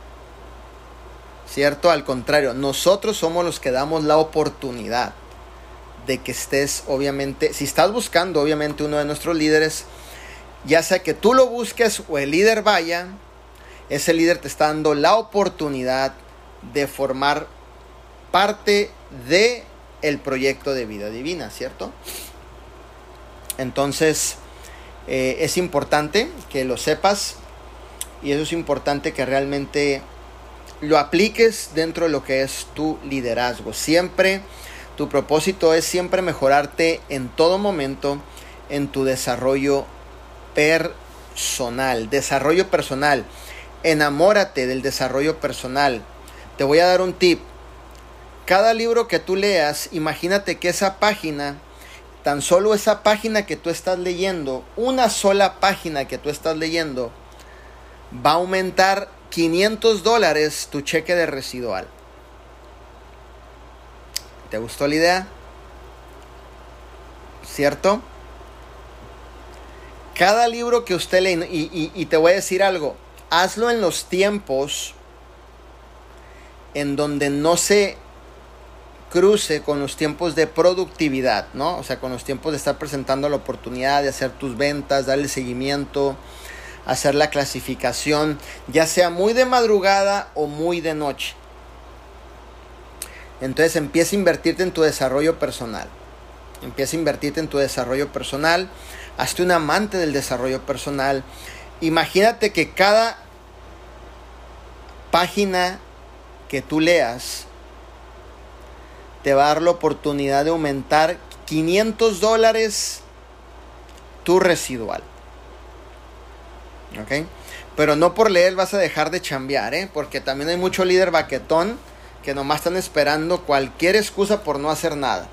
¿Cierto? Al contrario, nosotros somos los que damos la oportunidad de que estés, obviamente, si estás buscando, obviamente, uno de nuestros líderes, ya sea que tú lo busques o el líder vaya, ese líder te está dando la oportunidad de formar parte de el proyecto de vida divina, ¿cierto? Entonces, eh, es importante que lo sepas y eso es importante que realmente lo apliques dentro de lo que es tu liderazgo. Siempre, tu propósito es siempre mejorarte en todo momento en tu desarrollo personal. Desarrollo personal. Enamórate del desarrollo personal. Te voy a dar un tip. Cada libro que tú leas, imagínate que esa página tan solo esa página que tú estás leyendo, una sola página que tú estás leyendo, va a aumentar 500 dólares tu cheque de residual. ¿Te gustó la idea? ¿Cierto? Cada libro que usted lee, y, y te voy a decir algo, hazlo en los tiempos en donde no se cruce con los tiempos de productividad, ¿no? O sea, con los tiempos de estar presentando la oportunidad de hacer tus ventas, darle seguimiento, hacer la clasificación, ya sea muy de madrugada o muy de noche. Entonces empieza a invertirte en tu desarrollo personal. Empieza a invertirte en tu desarrollo personal. Hazte un amante del desarrollo personal. Imagínate que cada página que tú leas te va a dar la oportunidad de aumentar 500 dólares tu residual. ¿Ok? Pero no por leer vas a dejar de chambear, ¿eh? Porque también hay mucho líder baquetón que nomás están esperando cualquier excusa por no hacer nada.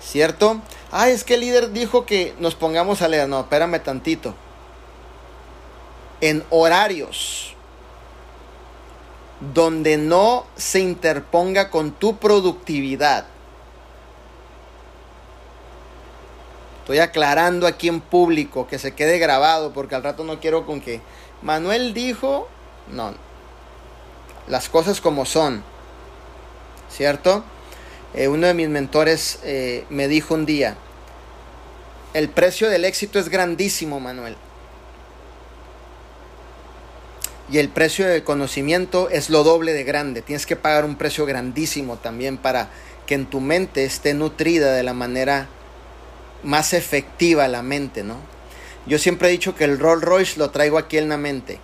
¿Cierto? Ah, es que el líder dijo que nos pongamos a leer. No, espérame tantito. En horarios donde no se interponga con tu productividad. Estoy aclarando aquí en público que se quede grabado porque al rato no quiero con que Manuel dijo, no, las cosas como son, ¿cierto? Eh, uno de mis mentores eh, me dijo un día, el precio del éxito es grandísimo, Manuel. Y el precio del conocimiento es lo doble de grande. Tienes que pagar un precio grandísimo también para que en tu mente esté nutrida de la manera más efectiva la mente, ¿no? Yo siempre he dicho que el Rolls Royce lo traigo aquí en la mente.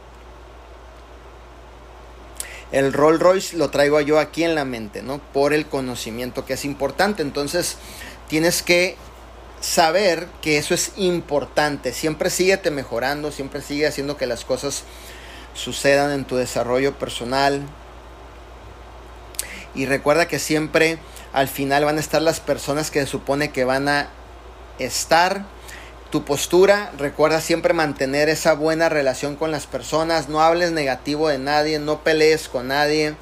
El Rolls Royce lo traigo yo aquí en la mente, ¿no? Por el conocimiento que es importante. Entonces, tienes que saber que eso es importante. Siempre síguete mejorando, siempre sigue haciendo que las cosas sucedan en tu desarrollo personal. Y recuerda que siempre al final van a estar las personas que se supone que van a estar. Tu postura, recuerda siempre mantener esa buena relación con las personas, no hables negativo de nadie, no pelees con nadie,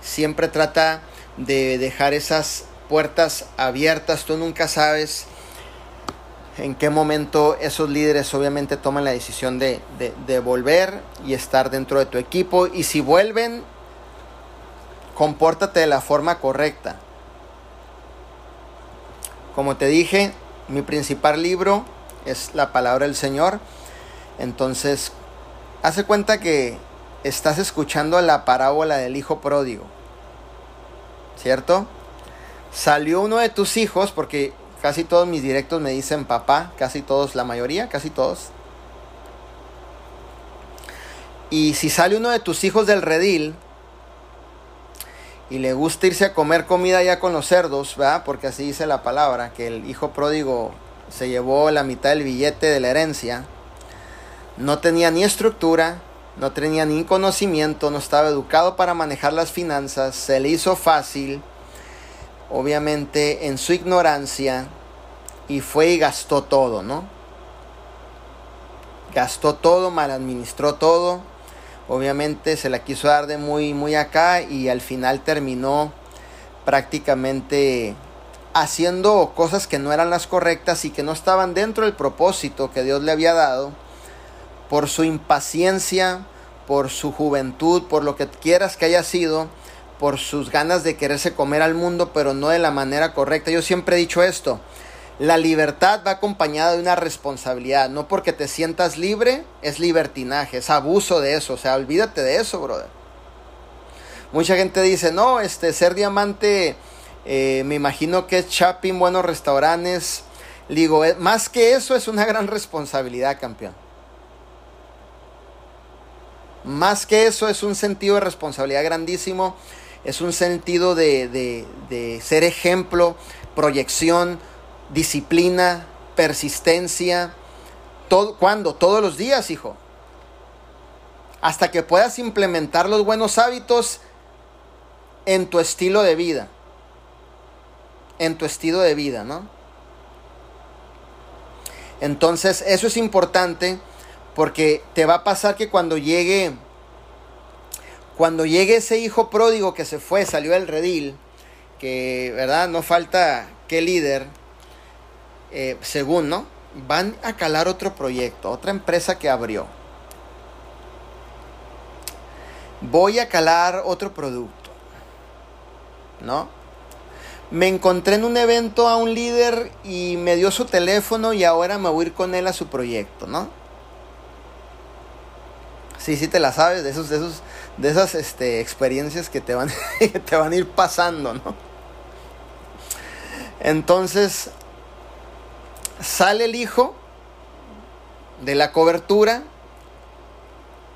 siempre trata de dejar esas puertas abiertas, tú nunca sabes en qué momento esos líderes obviamente toman la decisión de, volver y estar dentro de tu equipo. Y si vuelven, compórtate de la forma correcta. Como te dije, mi principal libro es la palabra del Señor. Entonces, hace cuenta que estás escuchando la parábola del hijo pródigo. ¿Cierto? Salió uno de tus hijos, porque Casi todos mis directos me dicen papá, casi todos, la mayoría, casi todos. Y si sale uno de tus hijos del redil y le gusta irse a comer comida ya con los cerdos, ¿verdad? Porque así dice la palabra, que el hijo pródigo se llevó la mitad del billete de la herencia, no tenía ni estructura, no tenía ni conocimiento, no estaba educado para manejar las finanzas, se le hizo fácil obviamente en su ignorancia y fue y gastó todo, ¿no? Gastó todo, mal administró todo. Obviamente se la quiso dar de muy muy acá y al final terminó prácticamente haciendo cosas que no eran las correctas y que no estaban dentro del propósito que Dios le había dado por su impaciencia, por su juventud, por lo que quieras que haya sido por sus ganas de quererse comer al mundo, pero no de la manera correcta. Yo siempre he dicho esto, la libertad va acompañada de una responsabilidad, no porque te sientas libre es libertinaje, es abuso de eso, o sea, olvídate de eso, brother. Mucha gente dice, no, este, ser diamante, eh, me imagino que es shopping, buenos restaurantes. Digo, eh, más que eso es una gran responsabilidad, campeón. Más que eso es un sentido de responsabilidad grandísimo es un sentido de, ser ejemplo, proyección, disciplina, persistencia. Todo, ¿Cuándo? Todos los días, hijo. Hasta que puedas implementar los buenos hábitos en tu estilo de vida. En tu estilo de vida, ¿no? Entonces, eso es importante porque te va a pasar que cuando llegue cuando llegue ese hijo pródigo que se fue, salió del redil, que, ¿verdad? No falta que líder, eh, según, ¿no? Van a calar otro proyecto, otra empresa que abrió. Voy a calar otro producto, ¿no? Me encontré en un evento a un líder y me dio su teléfono y ahora me voy a ir con él a su proyecto, ¿no? Sí, sí te la sabes, de esos, de esos, de esas este, experiencias que te van, [laughs] que te van a ir pasando, ¿no? Entonces, sale el hijo de la cobertura,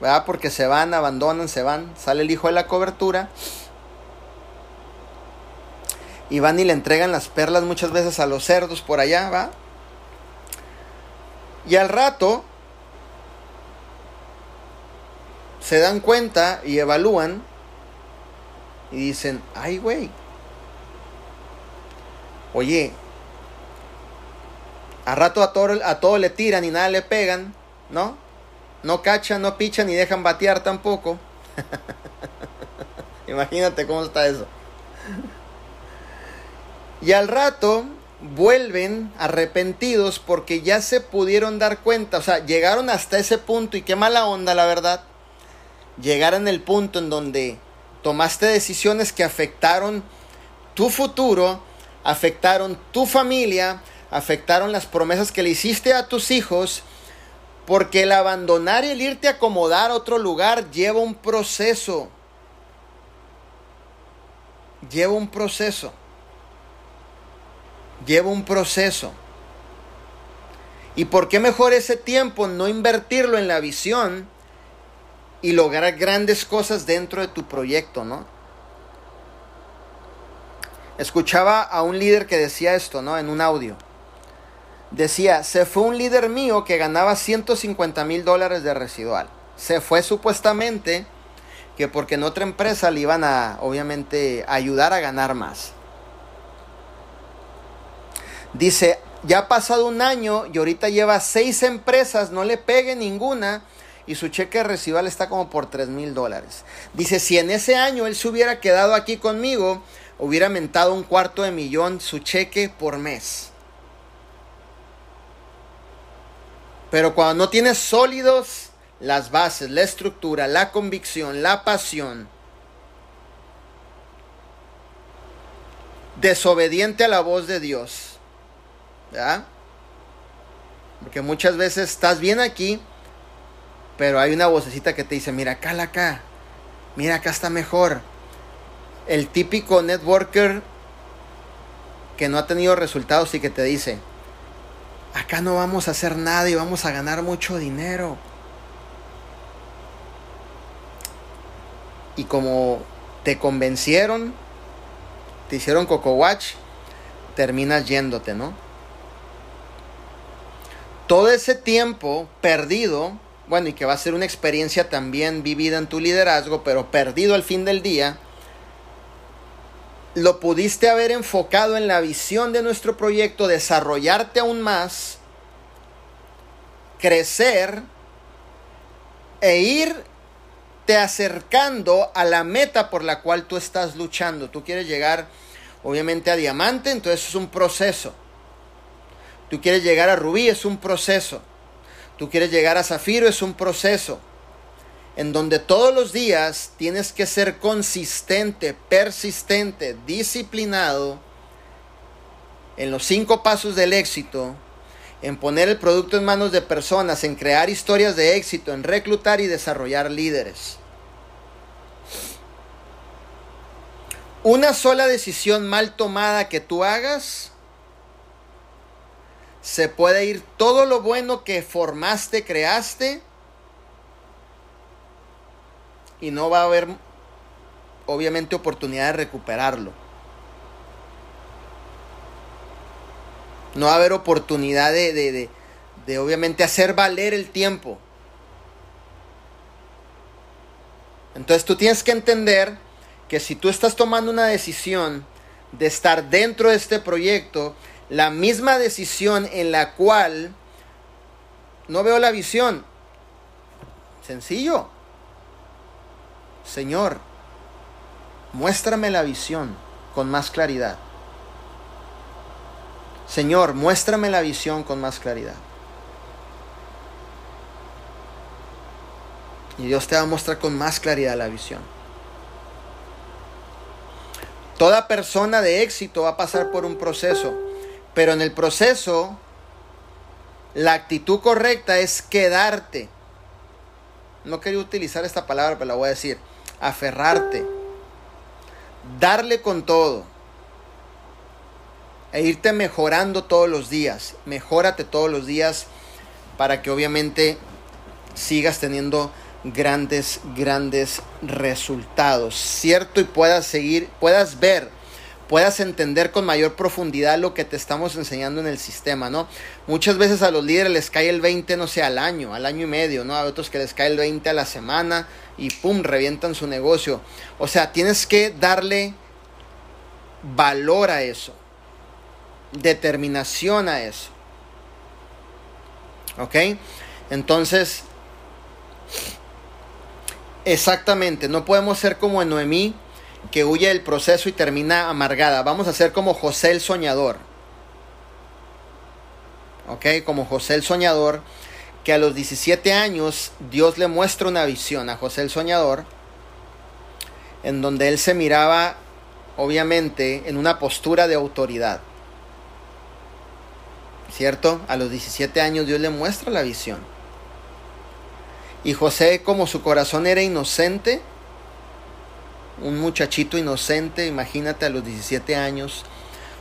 ¿verdad? Porque se van, abandonan, se van, sale el hijo de la cobertura y van y le entregan las perlas muchas veces a los cerdos por allá, ¿va? Y al rato se dan cuenta y evalúan y dicen, ay güey, oye, a rato a todo, a todo le tiran y nada le pegan, ¿no? No cachan, no pichan ni dejan batear tampoco. [laughs] Imagínate cómo está eso. Y al rato vuelven arrepentidos porque ya se pudieron dar cuenta, o sea, llegaron hasta ese punto y qué mala onda, la verdad. Llegar en el punto en donde tomaste decisiones que afectaron tu futuro, afectaron tu familia, afectaron las promesas que le hiciste a tus hijos, porque el abandonar y el irte a acomodar a otro lugar lleva un proceso. Lleva un proceso lleva un proceso. ¿Y por qué mejor ese tiempo no invertirlo en la visión y lograr grandes cosas dentro de tu proyecto, no? Escuchaba a un líder que decía esto, ¿no? En un audio. Decía, se fue un líder mío que ganaba 150 mil dólares de residual. Se fue supuestamente que porque en otra empresa le iban a, obviamente, ayudar a ganar más. Dice, ya ha pasado un año y ahorita lleva seis empresas, no le pegue ninguna y su cheque residual está como por 3 mil dólares. Dice, si en ese año él se hubiera quedado aquí conmigo, hubiera aumentado un cuarto de millón su cheque por mes. Pero cuando no tienes sólidos las bases, la estructura, la convicción, la pasión, desobediente a la voz de Dios, porque muchas veces estás bien aquí, pero hay una vocecita que te dice, mira, acá, acá, mira, acá está mejor. El típico networker que no ha tenido resultados y que te dice, acá no vamos a hacer nada y vamos a ganar mucho dinero. Y como te convencieron, te hicieron coco watch, terminas yéndote, ¿no? Todo ese tiempo perdido, bueno, y que va a ser una experiencia también vivida en tu liderazgo, pero perdido al fin del día, lo pudiste haber enfocado en la visión de nuestro proyecto, desarrollarte aún más, crecer e irte acercando a la meta por la cual tú estás luchando. Tú quieres llegar, obviamente, a diamante, entonces es un proceso. Tú quieres llegar a rubí, es un proceso. Tú quieres llegar a zafiro, es un proceso. En donde todos los días tienes que ser consistente, persistente, disciplinado en los cinco pasos del éxito, en poner el producto en manos de personas, en crear historias de éxito, en reclutar y desarrollar líderes. Una sola decisión mal tomada que tú hagas se puede ir todo lo bueno que formaste, creaste, y no va a haber obviamente oportunidad de recuperarlo. No va a haber oportunidad de, de, de, obviamente hacer valer el tiempo. Entonces tú tienes que entender que si tú estás tomando una decisión de estar dentro de este proyecto, la misma decisión en la cual no veo la visión. Sencillo. Señor, muéstrame la visión con más claridad. Señor, muéstrame la visión con más claridad. Y Dios te va a mostrar con más claridad la visión. Toda persona de éxito va a pasar por un proceso, pero en el proceso la actitud correcta es quedarte. No quería utilizar esta palabra, pero la voy a decir. Aferrarte. Darle con todo. E irte mejorando todos los días. Mejórate todos los días para que obviamente sigas teniendo grandes, grandes resultados, ¿cierto? Y puedas seguir, puedas ver, puedas entender con mayor profundidad lo que te estamos enseñando en el sistema, ¿no? Muchas veces a los líderes les cae el 20, no sé, al año, al año y medio, ¿no? A otros que les cae el 20 a la semana y pum, revientan su negocio. O sea, tienes que darle valor a eso, determinación a eso. ¿Ok? Entonces, Exactamente, no podemos ser como en Noemí, que huye del proceso y termina amargada. Vamos a ser como José el soñador. ¿Ok? Como José el soñador, que a los 17 años Dios le muestra una visión a José el soñador, en donde él se miraba, obviamente, en una postura de autoridad. ¿Cierto? A los 17 años Dios le muestra la visión. Y José, como su corazón era inocente, un muchachito inocente, imagínate a los 17 años,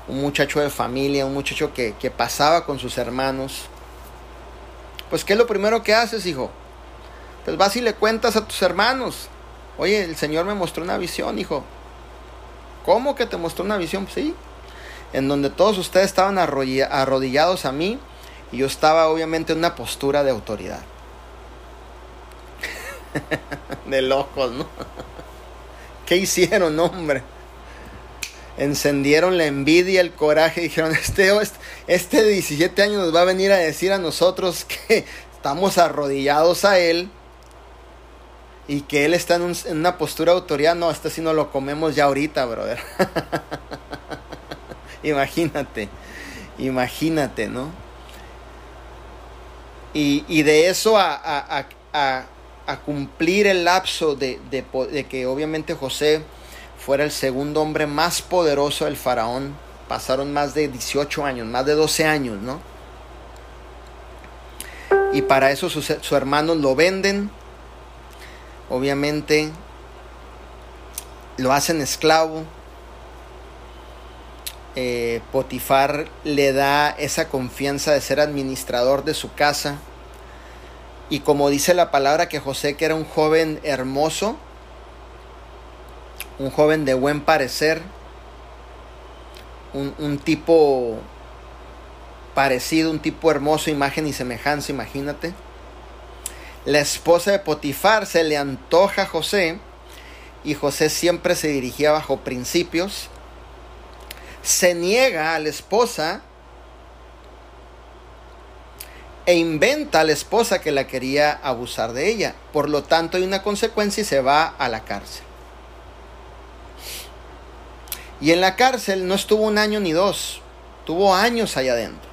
un muchacho de familia, un muchacho que, que pasaba con sus hermanos. Pues, ¿qué es lo primero que haces, hijo? Pues vas y le cuentas a tus hermanos. Oye, el Señor me mostró una visión, hijo. ¿Cómo que te mostró una visión? Sí. En donde todos ustedes estaban arrodillados a mí y yo estaba obviamente en una postura de autoridad. [laughs] de locos, ¿no? ¿Qué hicieron, hombre? Encendieron la envidia, el coraje, dijeron, este, este de 17 años nos va a venir a decir a nosotros [laughs] que estamos arrodillados a él y que él está en, una postura de autoridad. No, este sí no lo comemos ya ahorita, brother. [laughs] imagínate, imagínate, ¿no? Y, de eso a cumplir el lapso de, que obviamente José fuera el segundo hombre más poderoso del faraón. Pasaron más de 18 años, más de 12 años, ¿no? Y para eso sus, hermanos lo venden. Obviamente lo hacen esclavo. Eh, Potifar le da esa confianza de ser administrador de su casa y como dice la palabra que José, que era un joven hermoso, un joven de buen parecer, un, tipo parecido, un tipo hermoso, imagen y semejanza, imagínate. La esposa de Potifar se le antoja a José y José siempre se dirigía bajo principios. Se niega a la esposa e inventa a la esposa que la quería abusar de ella. Por lo tanto, hay una consecuencia y se va a la cárcel. Y en la cárcel no estuvo un año ni dos, tuvo años allá adentro.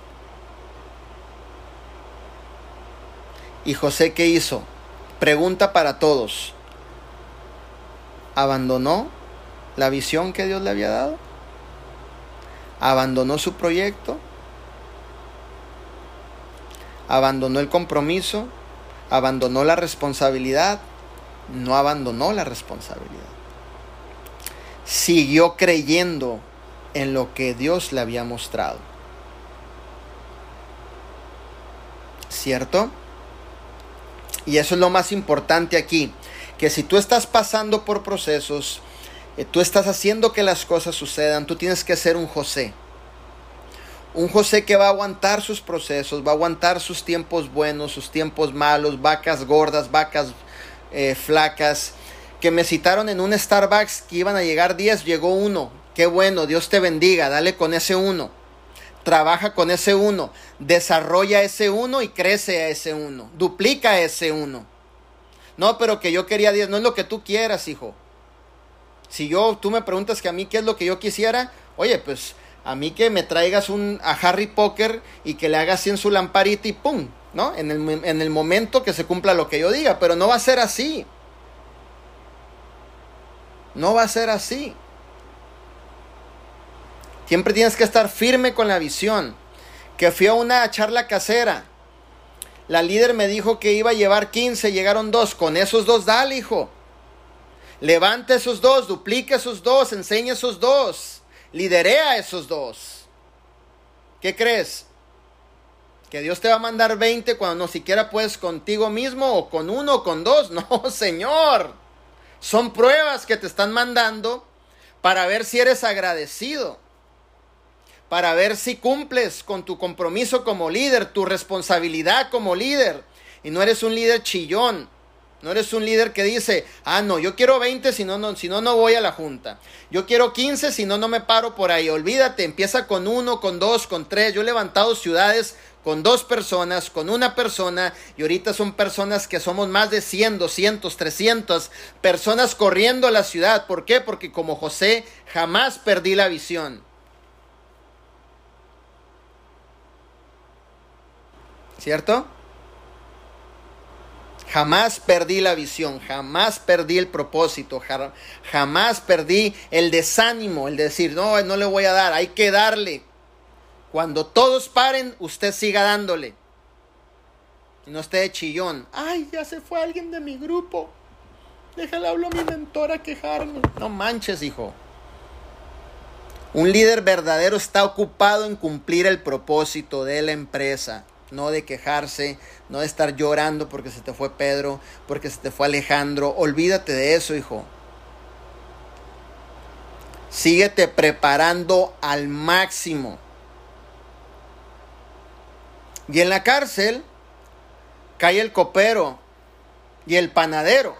¿Y José qué hizo? Pregunta para todos. ¿Abandonó la visión que Dios le había dado? ¿Abandonó su proyecto? Abandonó el compromiso, abandonó la responsabilidad, no abandonó la responsabilidad. Siguió creyendo en lo que Dios le había mostrado. ¿Cierto? Y eso es lo más importante aquí, que si tú estás pasando por procesos, eh, tú estás haciendo que las cosas sucedan, tú tienes que ser un José. Un José que va a aguantar sus procesos, va a aguantar sus tiempos buenos, sus tiempos malos, vacas gordas, vacas eh, flacas, que me citaron en un Starbucks que iban a llegar 10, llegó uno. Qué bueno, Dios te bendiga, dale con ese uno. Trabaja con ese uno, desarrolla ese uno y crece a ese uno, duplica ese uno. No, pero que yo quería 10, no es lo que tú quieras, hijo. Si yo, tú me preguntas que a mí qué es lo que yo quisiera, oye, pues a mí que me traigas un, a Harry Potter y que le hagas así en su lamparita y ¡pum! ¿No? En el, en el momento que se cumpla lo que yo diga, pero no va a ser así. No va a ser así. Siempre tienes que estar firme con la visión. Que fui a una charla casera. La líder me dijo que iba a llevar 15, llegaron dos. Con esos dos, dale, hijo. Levanta esos dos, duplica esos dos, enseña esos dos. Liderea esos dos. ¿Qué crees? Que Dios te va a mandar 20 cuando no siquiera puedes contigo mismo o con uno o con dos. [laughs] No, Señor. Son pruebas que te están mandando para ver si eres agradecido. Para ver si cumples con tu compromiso como líder, tu responsabilidad como líder. Y no eres un líder chillón. No eres un líder que dice, ah, no, yo quiero 20, si no, no, si no, no voy a la junta. Yo quiero 15, si no, no me paro por ahí. Olvídate, empieza con uno, con dos, con tres. Yo he levantado ciudades con dos personas, con una persona, y ahorita son personas que somos más de 100, 200, 300 personas corriendo a la ciudad. ¿Por qué? Porque como José jamás perdí la visión. ¿Cierto? Jamás perdí la visión, jamás perdí el propósito, jamás perdí el desánimo, el decir, no, no le voy a dar, hay que darle. Cuando todos paren, usted siga dándole. Y no esté de chillón. Ay, ya se fue alguien de mi grupo. Déjale hablo a mi mentor a quejarme. No manches, hijo. Un líder verdadero está ocupado en cumplir el propósito de la empresa no de quejarse, no de estar llorando porque se te fue Pedro, porque se te fue Alejandro. Olvídate de eso, hijo. Síguete preparando al máximo. Y en la cárcel cae el copero y el panadero.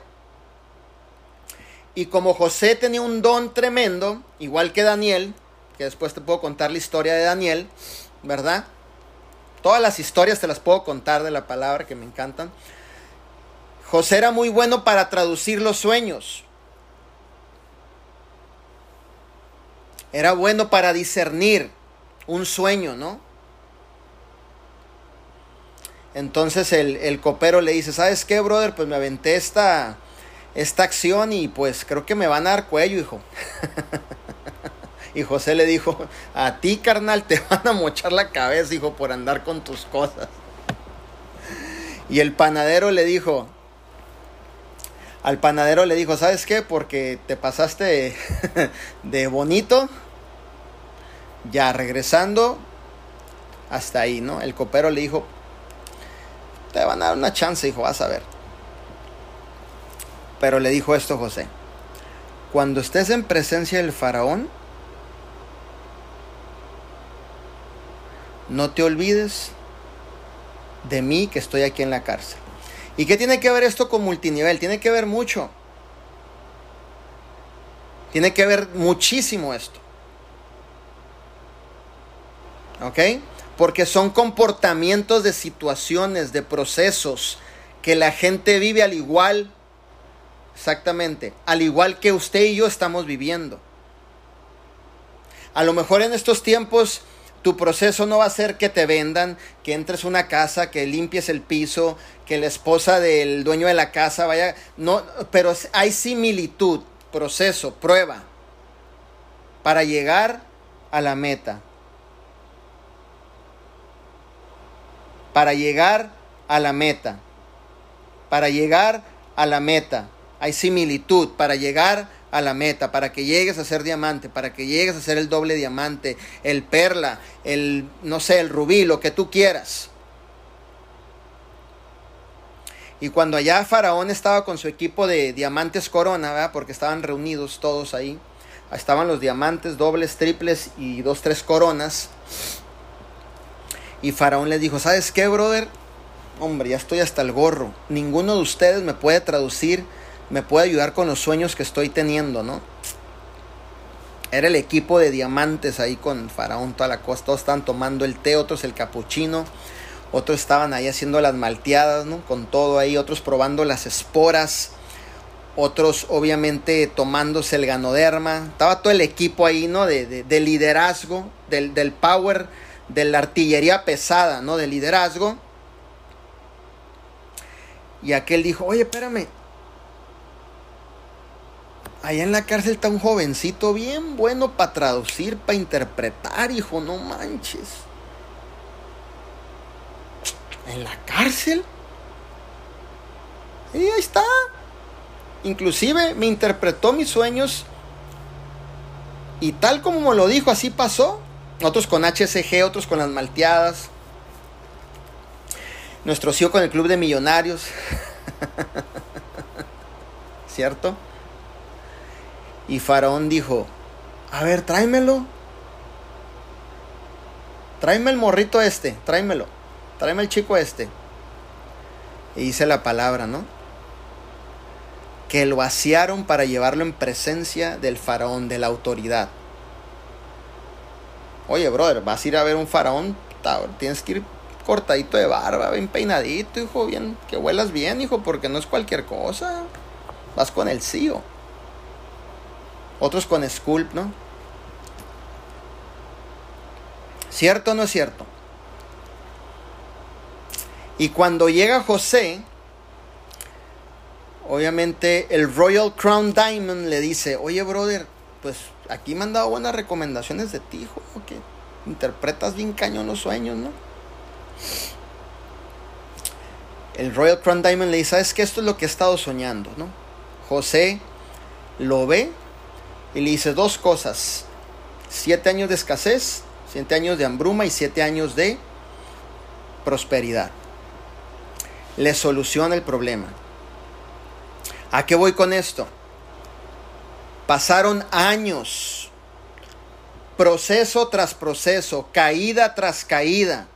Y como José tenía un don tremendo, igual que Daniel, que después te puedo contar la historia de Daniel, ¿verdad? Todas las historias te las puedo contar de la palabra que me encantan. José era muy bueno para traducir los sueños. Era bueno para discernir un sueño, ¿no? Entonces el, el, copero le dice, ¿sabes qué, brother? Pues me aventé esta, esta acción y pues creo que me van a dar cuello, hijo. [laughs] Y José le dijo, a ti carnal te [laughs] van a mochar la cabeza, hijo, por andar con tus cosas. Y el panadero le dijo, al panadero le dijo, ¿sabes qué? Porque te pasaste [laughs] de, bonito, ya regresando, hasta ahí, ¿no? El copero le dijo, te van a dar una chance, hijo, vas a ver. Pero le dijo esto José, cuando estés en presencia del faraón, no te olvides de mí que estoy aquí en la cárcel. ¿Y qué tiene que ver esto con multinivel? Tiene que ver mucho. Tiene que ver muchísimo esto. ¿Ok? Porque son comportamientos de situaciones, de procesos que la gente vive al igual, exactamente, al igual que usted y yo estamos viviendo. A lo mejor en estos tiempos tu proceso no va a ser que te vendan, que entres a una casa, que limpies el piso, que la esposa del dueño de la casa vaya. No, pero hay similitud, proceso, prueba para llegar a la meta. Para llegar a la meta. Para llegar a la meta. Hay similitud para llegar a la meta, para que llegues a ser diamante, para que llegues a ser el doble diamante, el perla, el, no sé, el rubí, lo que tú quieras. Y cuando allá Faraón estaba con su equipo de diamantes corona, porque estaban reunidos todos ahí, estaban los diamantes dobles, triples y dos, tres coronas. Y Faraón les dijo, ¿sabes qué, brother? Hombre, ya estoy hasta el gorro. Ninguno de ustedes me puede traducir me puede ayudar con los sueños que estoy teniendo, ¿no? Era el equipo de diamantes ahí con Faraón, toda la cosa. Todos estaban tomando el té, otros el capuchino, otros estaban ahí haciendo las malteadas, ¿no? Con todo ahí, otros probando las esporas, otros obviamente tomándose el ganoderma. Estaba todo el equipo ahí, ¿no? De, de, liderazgo, del, del power, de la artillería pesada, ¿no? De liderazgo. Y aquel dijo, oye, espérame, allá en la cárcel está un jovencito bien bueno para traducir, para interpretar, hijo, no manches. ¿En la cárcel? Y ahí está. Inclusive me interpretó mis sueños y tal como me lo dijo, así pasó. Otros con HCG, otros con las malteadas. Nuestro CEO con el Club de Millonarios. [laughs] ¿Cierto? Y Faraón dijo, a ver, tráemelo. Tráeme el morrito este, tráemelo. Tráeme el chico este. Y dice la palabra, ¿no? Que lo asearon para llevarlo en presencia del faraón, de la autoridad. Oye, brother, vas a ir a ver un faraón, tienes que ir cortadito de barba, bien peinadito, hijo, bien, que huelas bien, hijo, porque no es cualquier cosa. Vas con el CEO. Otros con Sculpt, ¿no? ¿Cierto o no es cierto? Y cuando llega José, obviamente el Royal Crown Diamond le dice, oye brother, pues aquí me han dado buenas recomendaciones de ti, hijo, que interpretas bien cañón los sueños, ¿no? El Royal Crown Diamond le dice, ¿sabes que Esto es lo que he estado soñando, ¿no? José lo ve y le dice dos cosas. Siete años de escasez, siete años de hambruma y siete años de prosperidad. Le soluciona el problema. ¿A qué voy con esto? Pasaron años, proceso tras proceso, caída tras caída.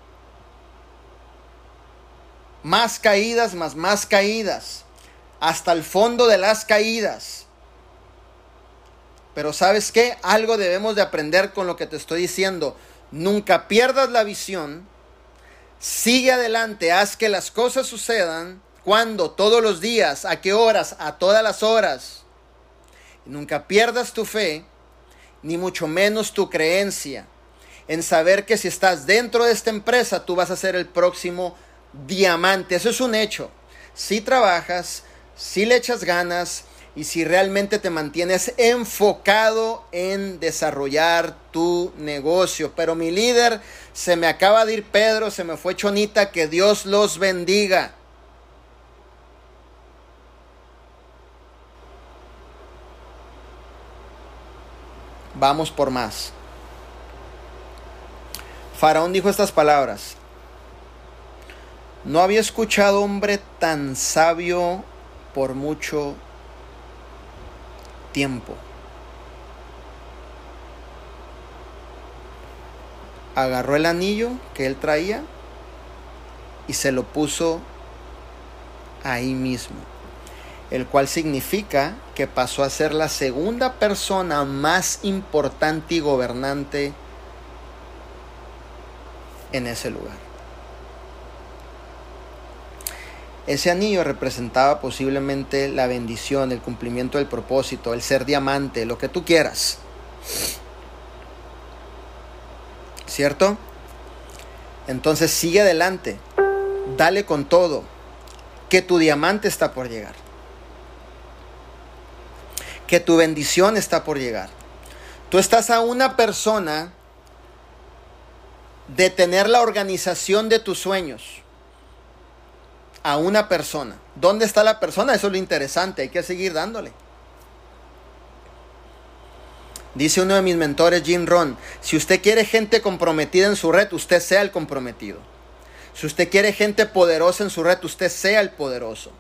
Más caídas, más más caídas, hasta el fondo de las caídas. Pero sabes qué? Algo debemos de aprender con lo que te estoy diciendo. Nunca pierdas la visión. Sigue adelante, haz que las cosas sucedan. cuando Todos los días. ¿A qué horas? A todas las horas. Nunca pierdas tu fe, ni mucho menos tu creencia en saber que si estás dentro de esta empresa, tú vas a ser el próximo diamante. Eso es un hecho. Si trabajas, si le echas ganas y si realmente te mantienes enfocado en desarrollar tu negocio. Pero mi líder, se me acaba de ir Pedro, se me fue Chonita, que Dios los bendiga. vamos por más. Faraón dijo estas palabras. No había escuchado hombre tan sabio por mucho tiempo. Agarró el anillo que él traía y se lo puso ahí mismo el cual significa que pasó a ser la segunda persona más importante y gobernante en ese lugar. Ese anillo representaba posiblemente la bendición, el cumplimiento del propósito, el ser diamante, lo que tú quieras. ¿Cierto? Entonces sigue adelante, dale con todo, que tu diamante está por llegar que tu bendición está por llegar. Tú estás a una persona de tener la organización de tus sueños. A una persona. ¿Dónde está la persona? Eso es lo interesante. Hay que seguir dándole. Dice uno de mis mentores, Jim Ron, si usted quiere gente comprometida en su red, usted sea el comprometido. Si usted quiere gente poderosa en su red, usted sea el poderoso.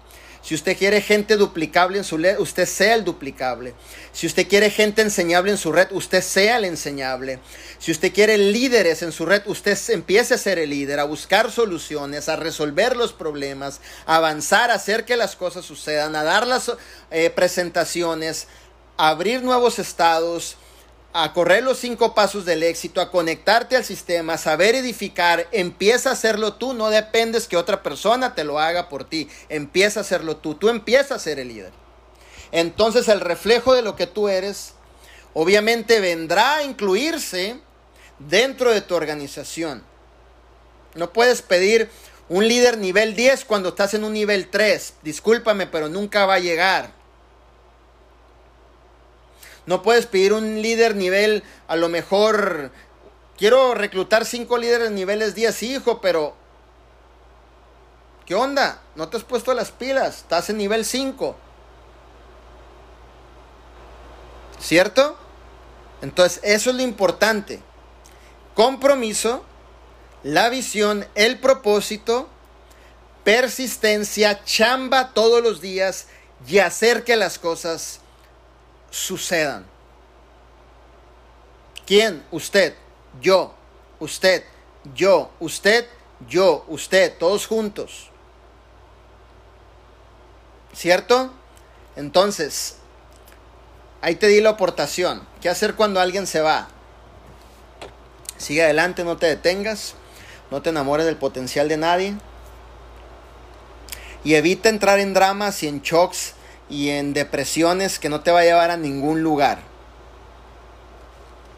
Si usted quiere gente duplicable en su red, usted sea el duplicable. Si usted quiere gente enseñable en su red, usted sea el enseñable. Si usted quiere líderes en su red, usted empiece a ser el líder, a buscar soluciones, a resolver los problemas, a avanzar, a hacer que las cosas sucedan, a dar las eh, presentaciones, a abrir nuevos estados, a correr los cinco pasos del éxito, a conectarte al sistema, a saber edificar, empieza a hacerlo tú, no dependes que otra persona te lo haga por ti, empieza a hacerlo tú, tú empiezas a ser el líder. Entonces el reflejo de lo que tú eres, obviamente vendrá a incluirse dentro de tu organización. No puedes pedir un líder nivel 10 cuando estás en un nivel 3, discúlpame, pero nunca va a llegar. No puedes pedir un líder nivel, a lo mejor, quiero reclutar cinco líderes niveles 10, hijo, pero ¿Qué onda? ¿No te has puesto las pilas? Estás en nivel 5. ¿Cierto? Entonces, eso es lo importante. Compromiso, la visión, el propósito, persistencia, chamba todos los días y hacer que las cosas sucedan. ¿Quién? Usted, yo, usted, yo, usted, yo, usted, todos juntos. ¿Cierto? Entonces, ahí te di la aportación. ¿Qué hacer cuando alguien se va? Sigue adelante, no te detengas, no te enamores del potencial de nadie. Y evita entrar en dramas y en shocks y en depresiones que no te va a llevar a ningún lugar.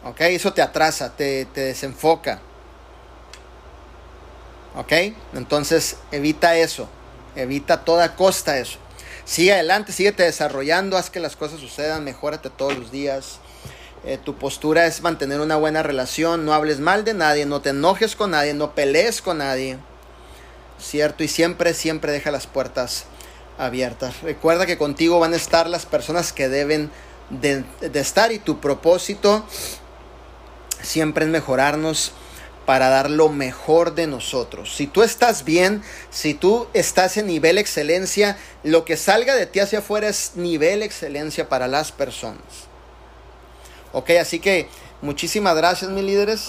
¿Ok? Eso te atrasa, te, te desenfoca. ¿Ok? Entonces evita eso. Evita a toda costa eso. Sigue adelante, síguete desarrollando, haz que las cosas sucedan, mejórate todos los días. Eh, tu postura es mantener una buena relación, no hables mal de nadie, no te enojes con nadie, no pelees con nadie. ¿Cierto? Y siempre, siempre deja las puertas abiertas. Recuerda que contigo van a estar las personas que deben de, estar y tu propósito siempre es mejorarnos para dar lo mejor de nosotros. Si tú estás bien, si tú estás en nivel excelencia, lo que salga de ti hacia afuera es nivel excelencia para las personas. Ok, así que muchísimas gracias mis líderes.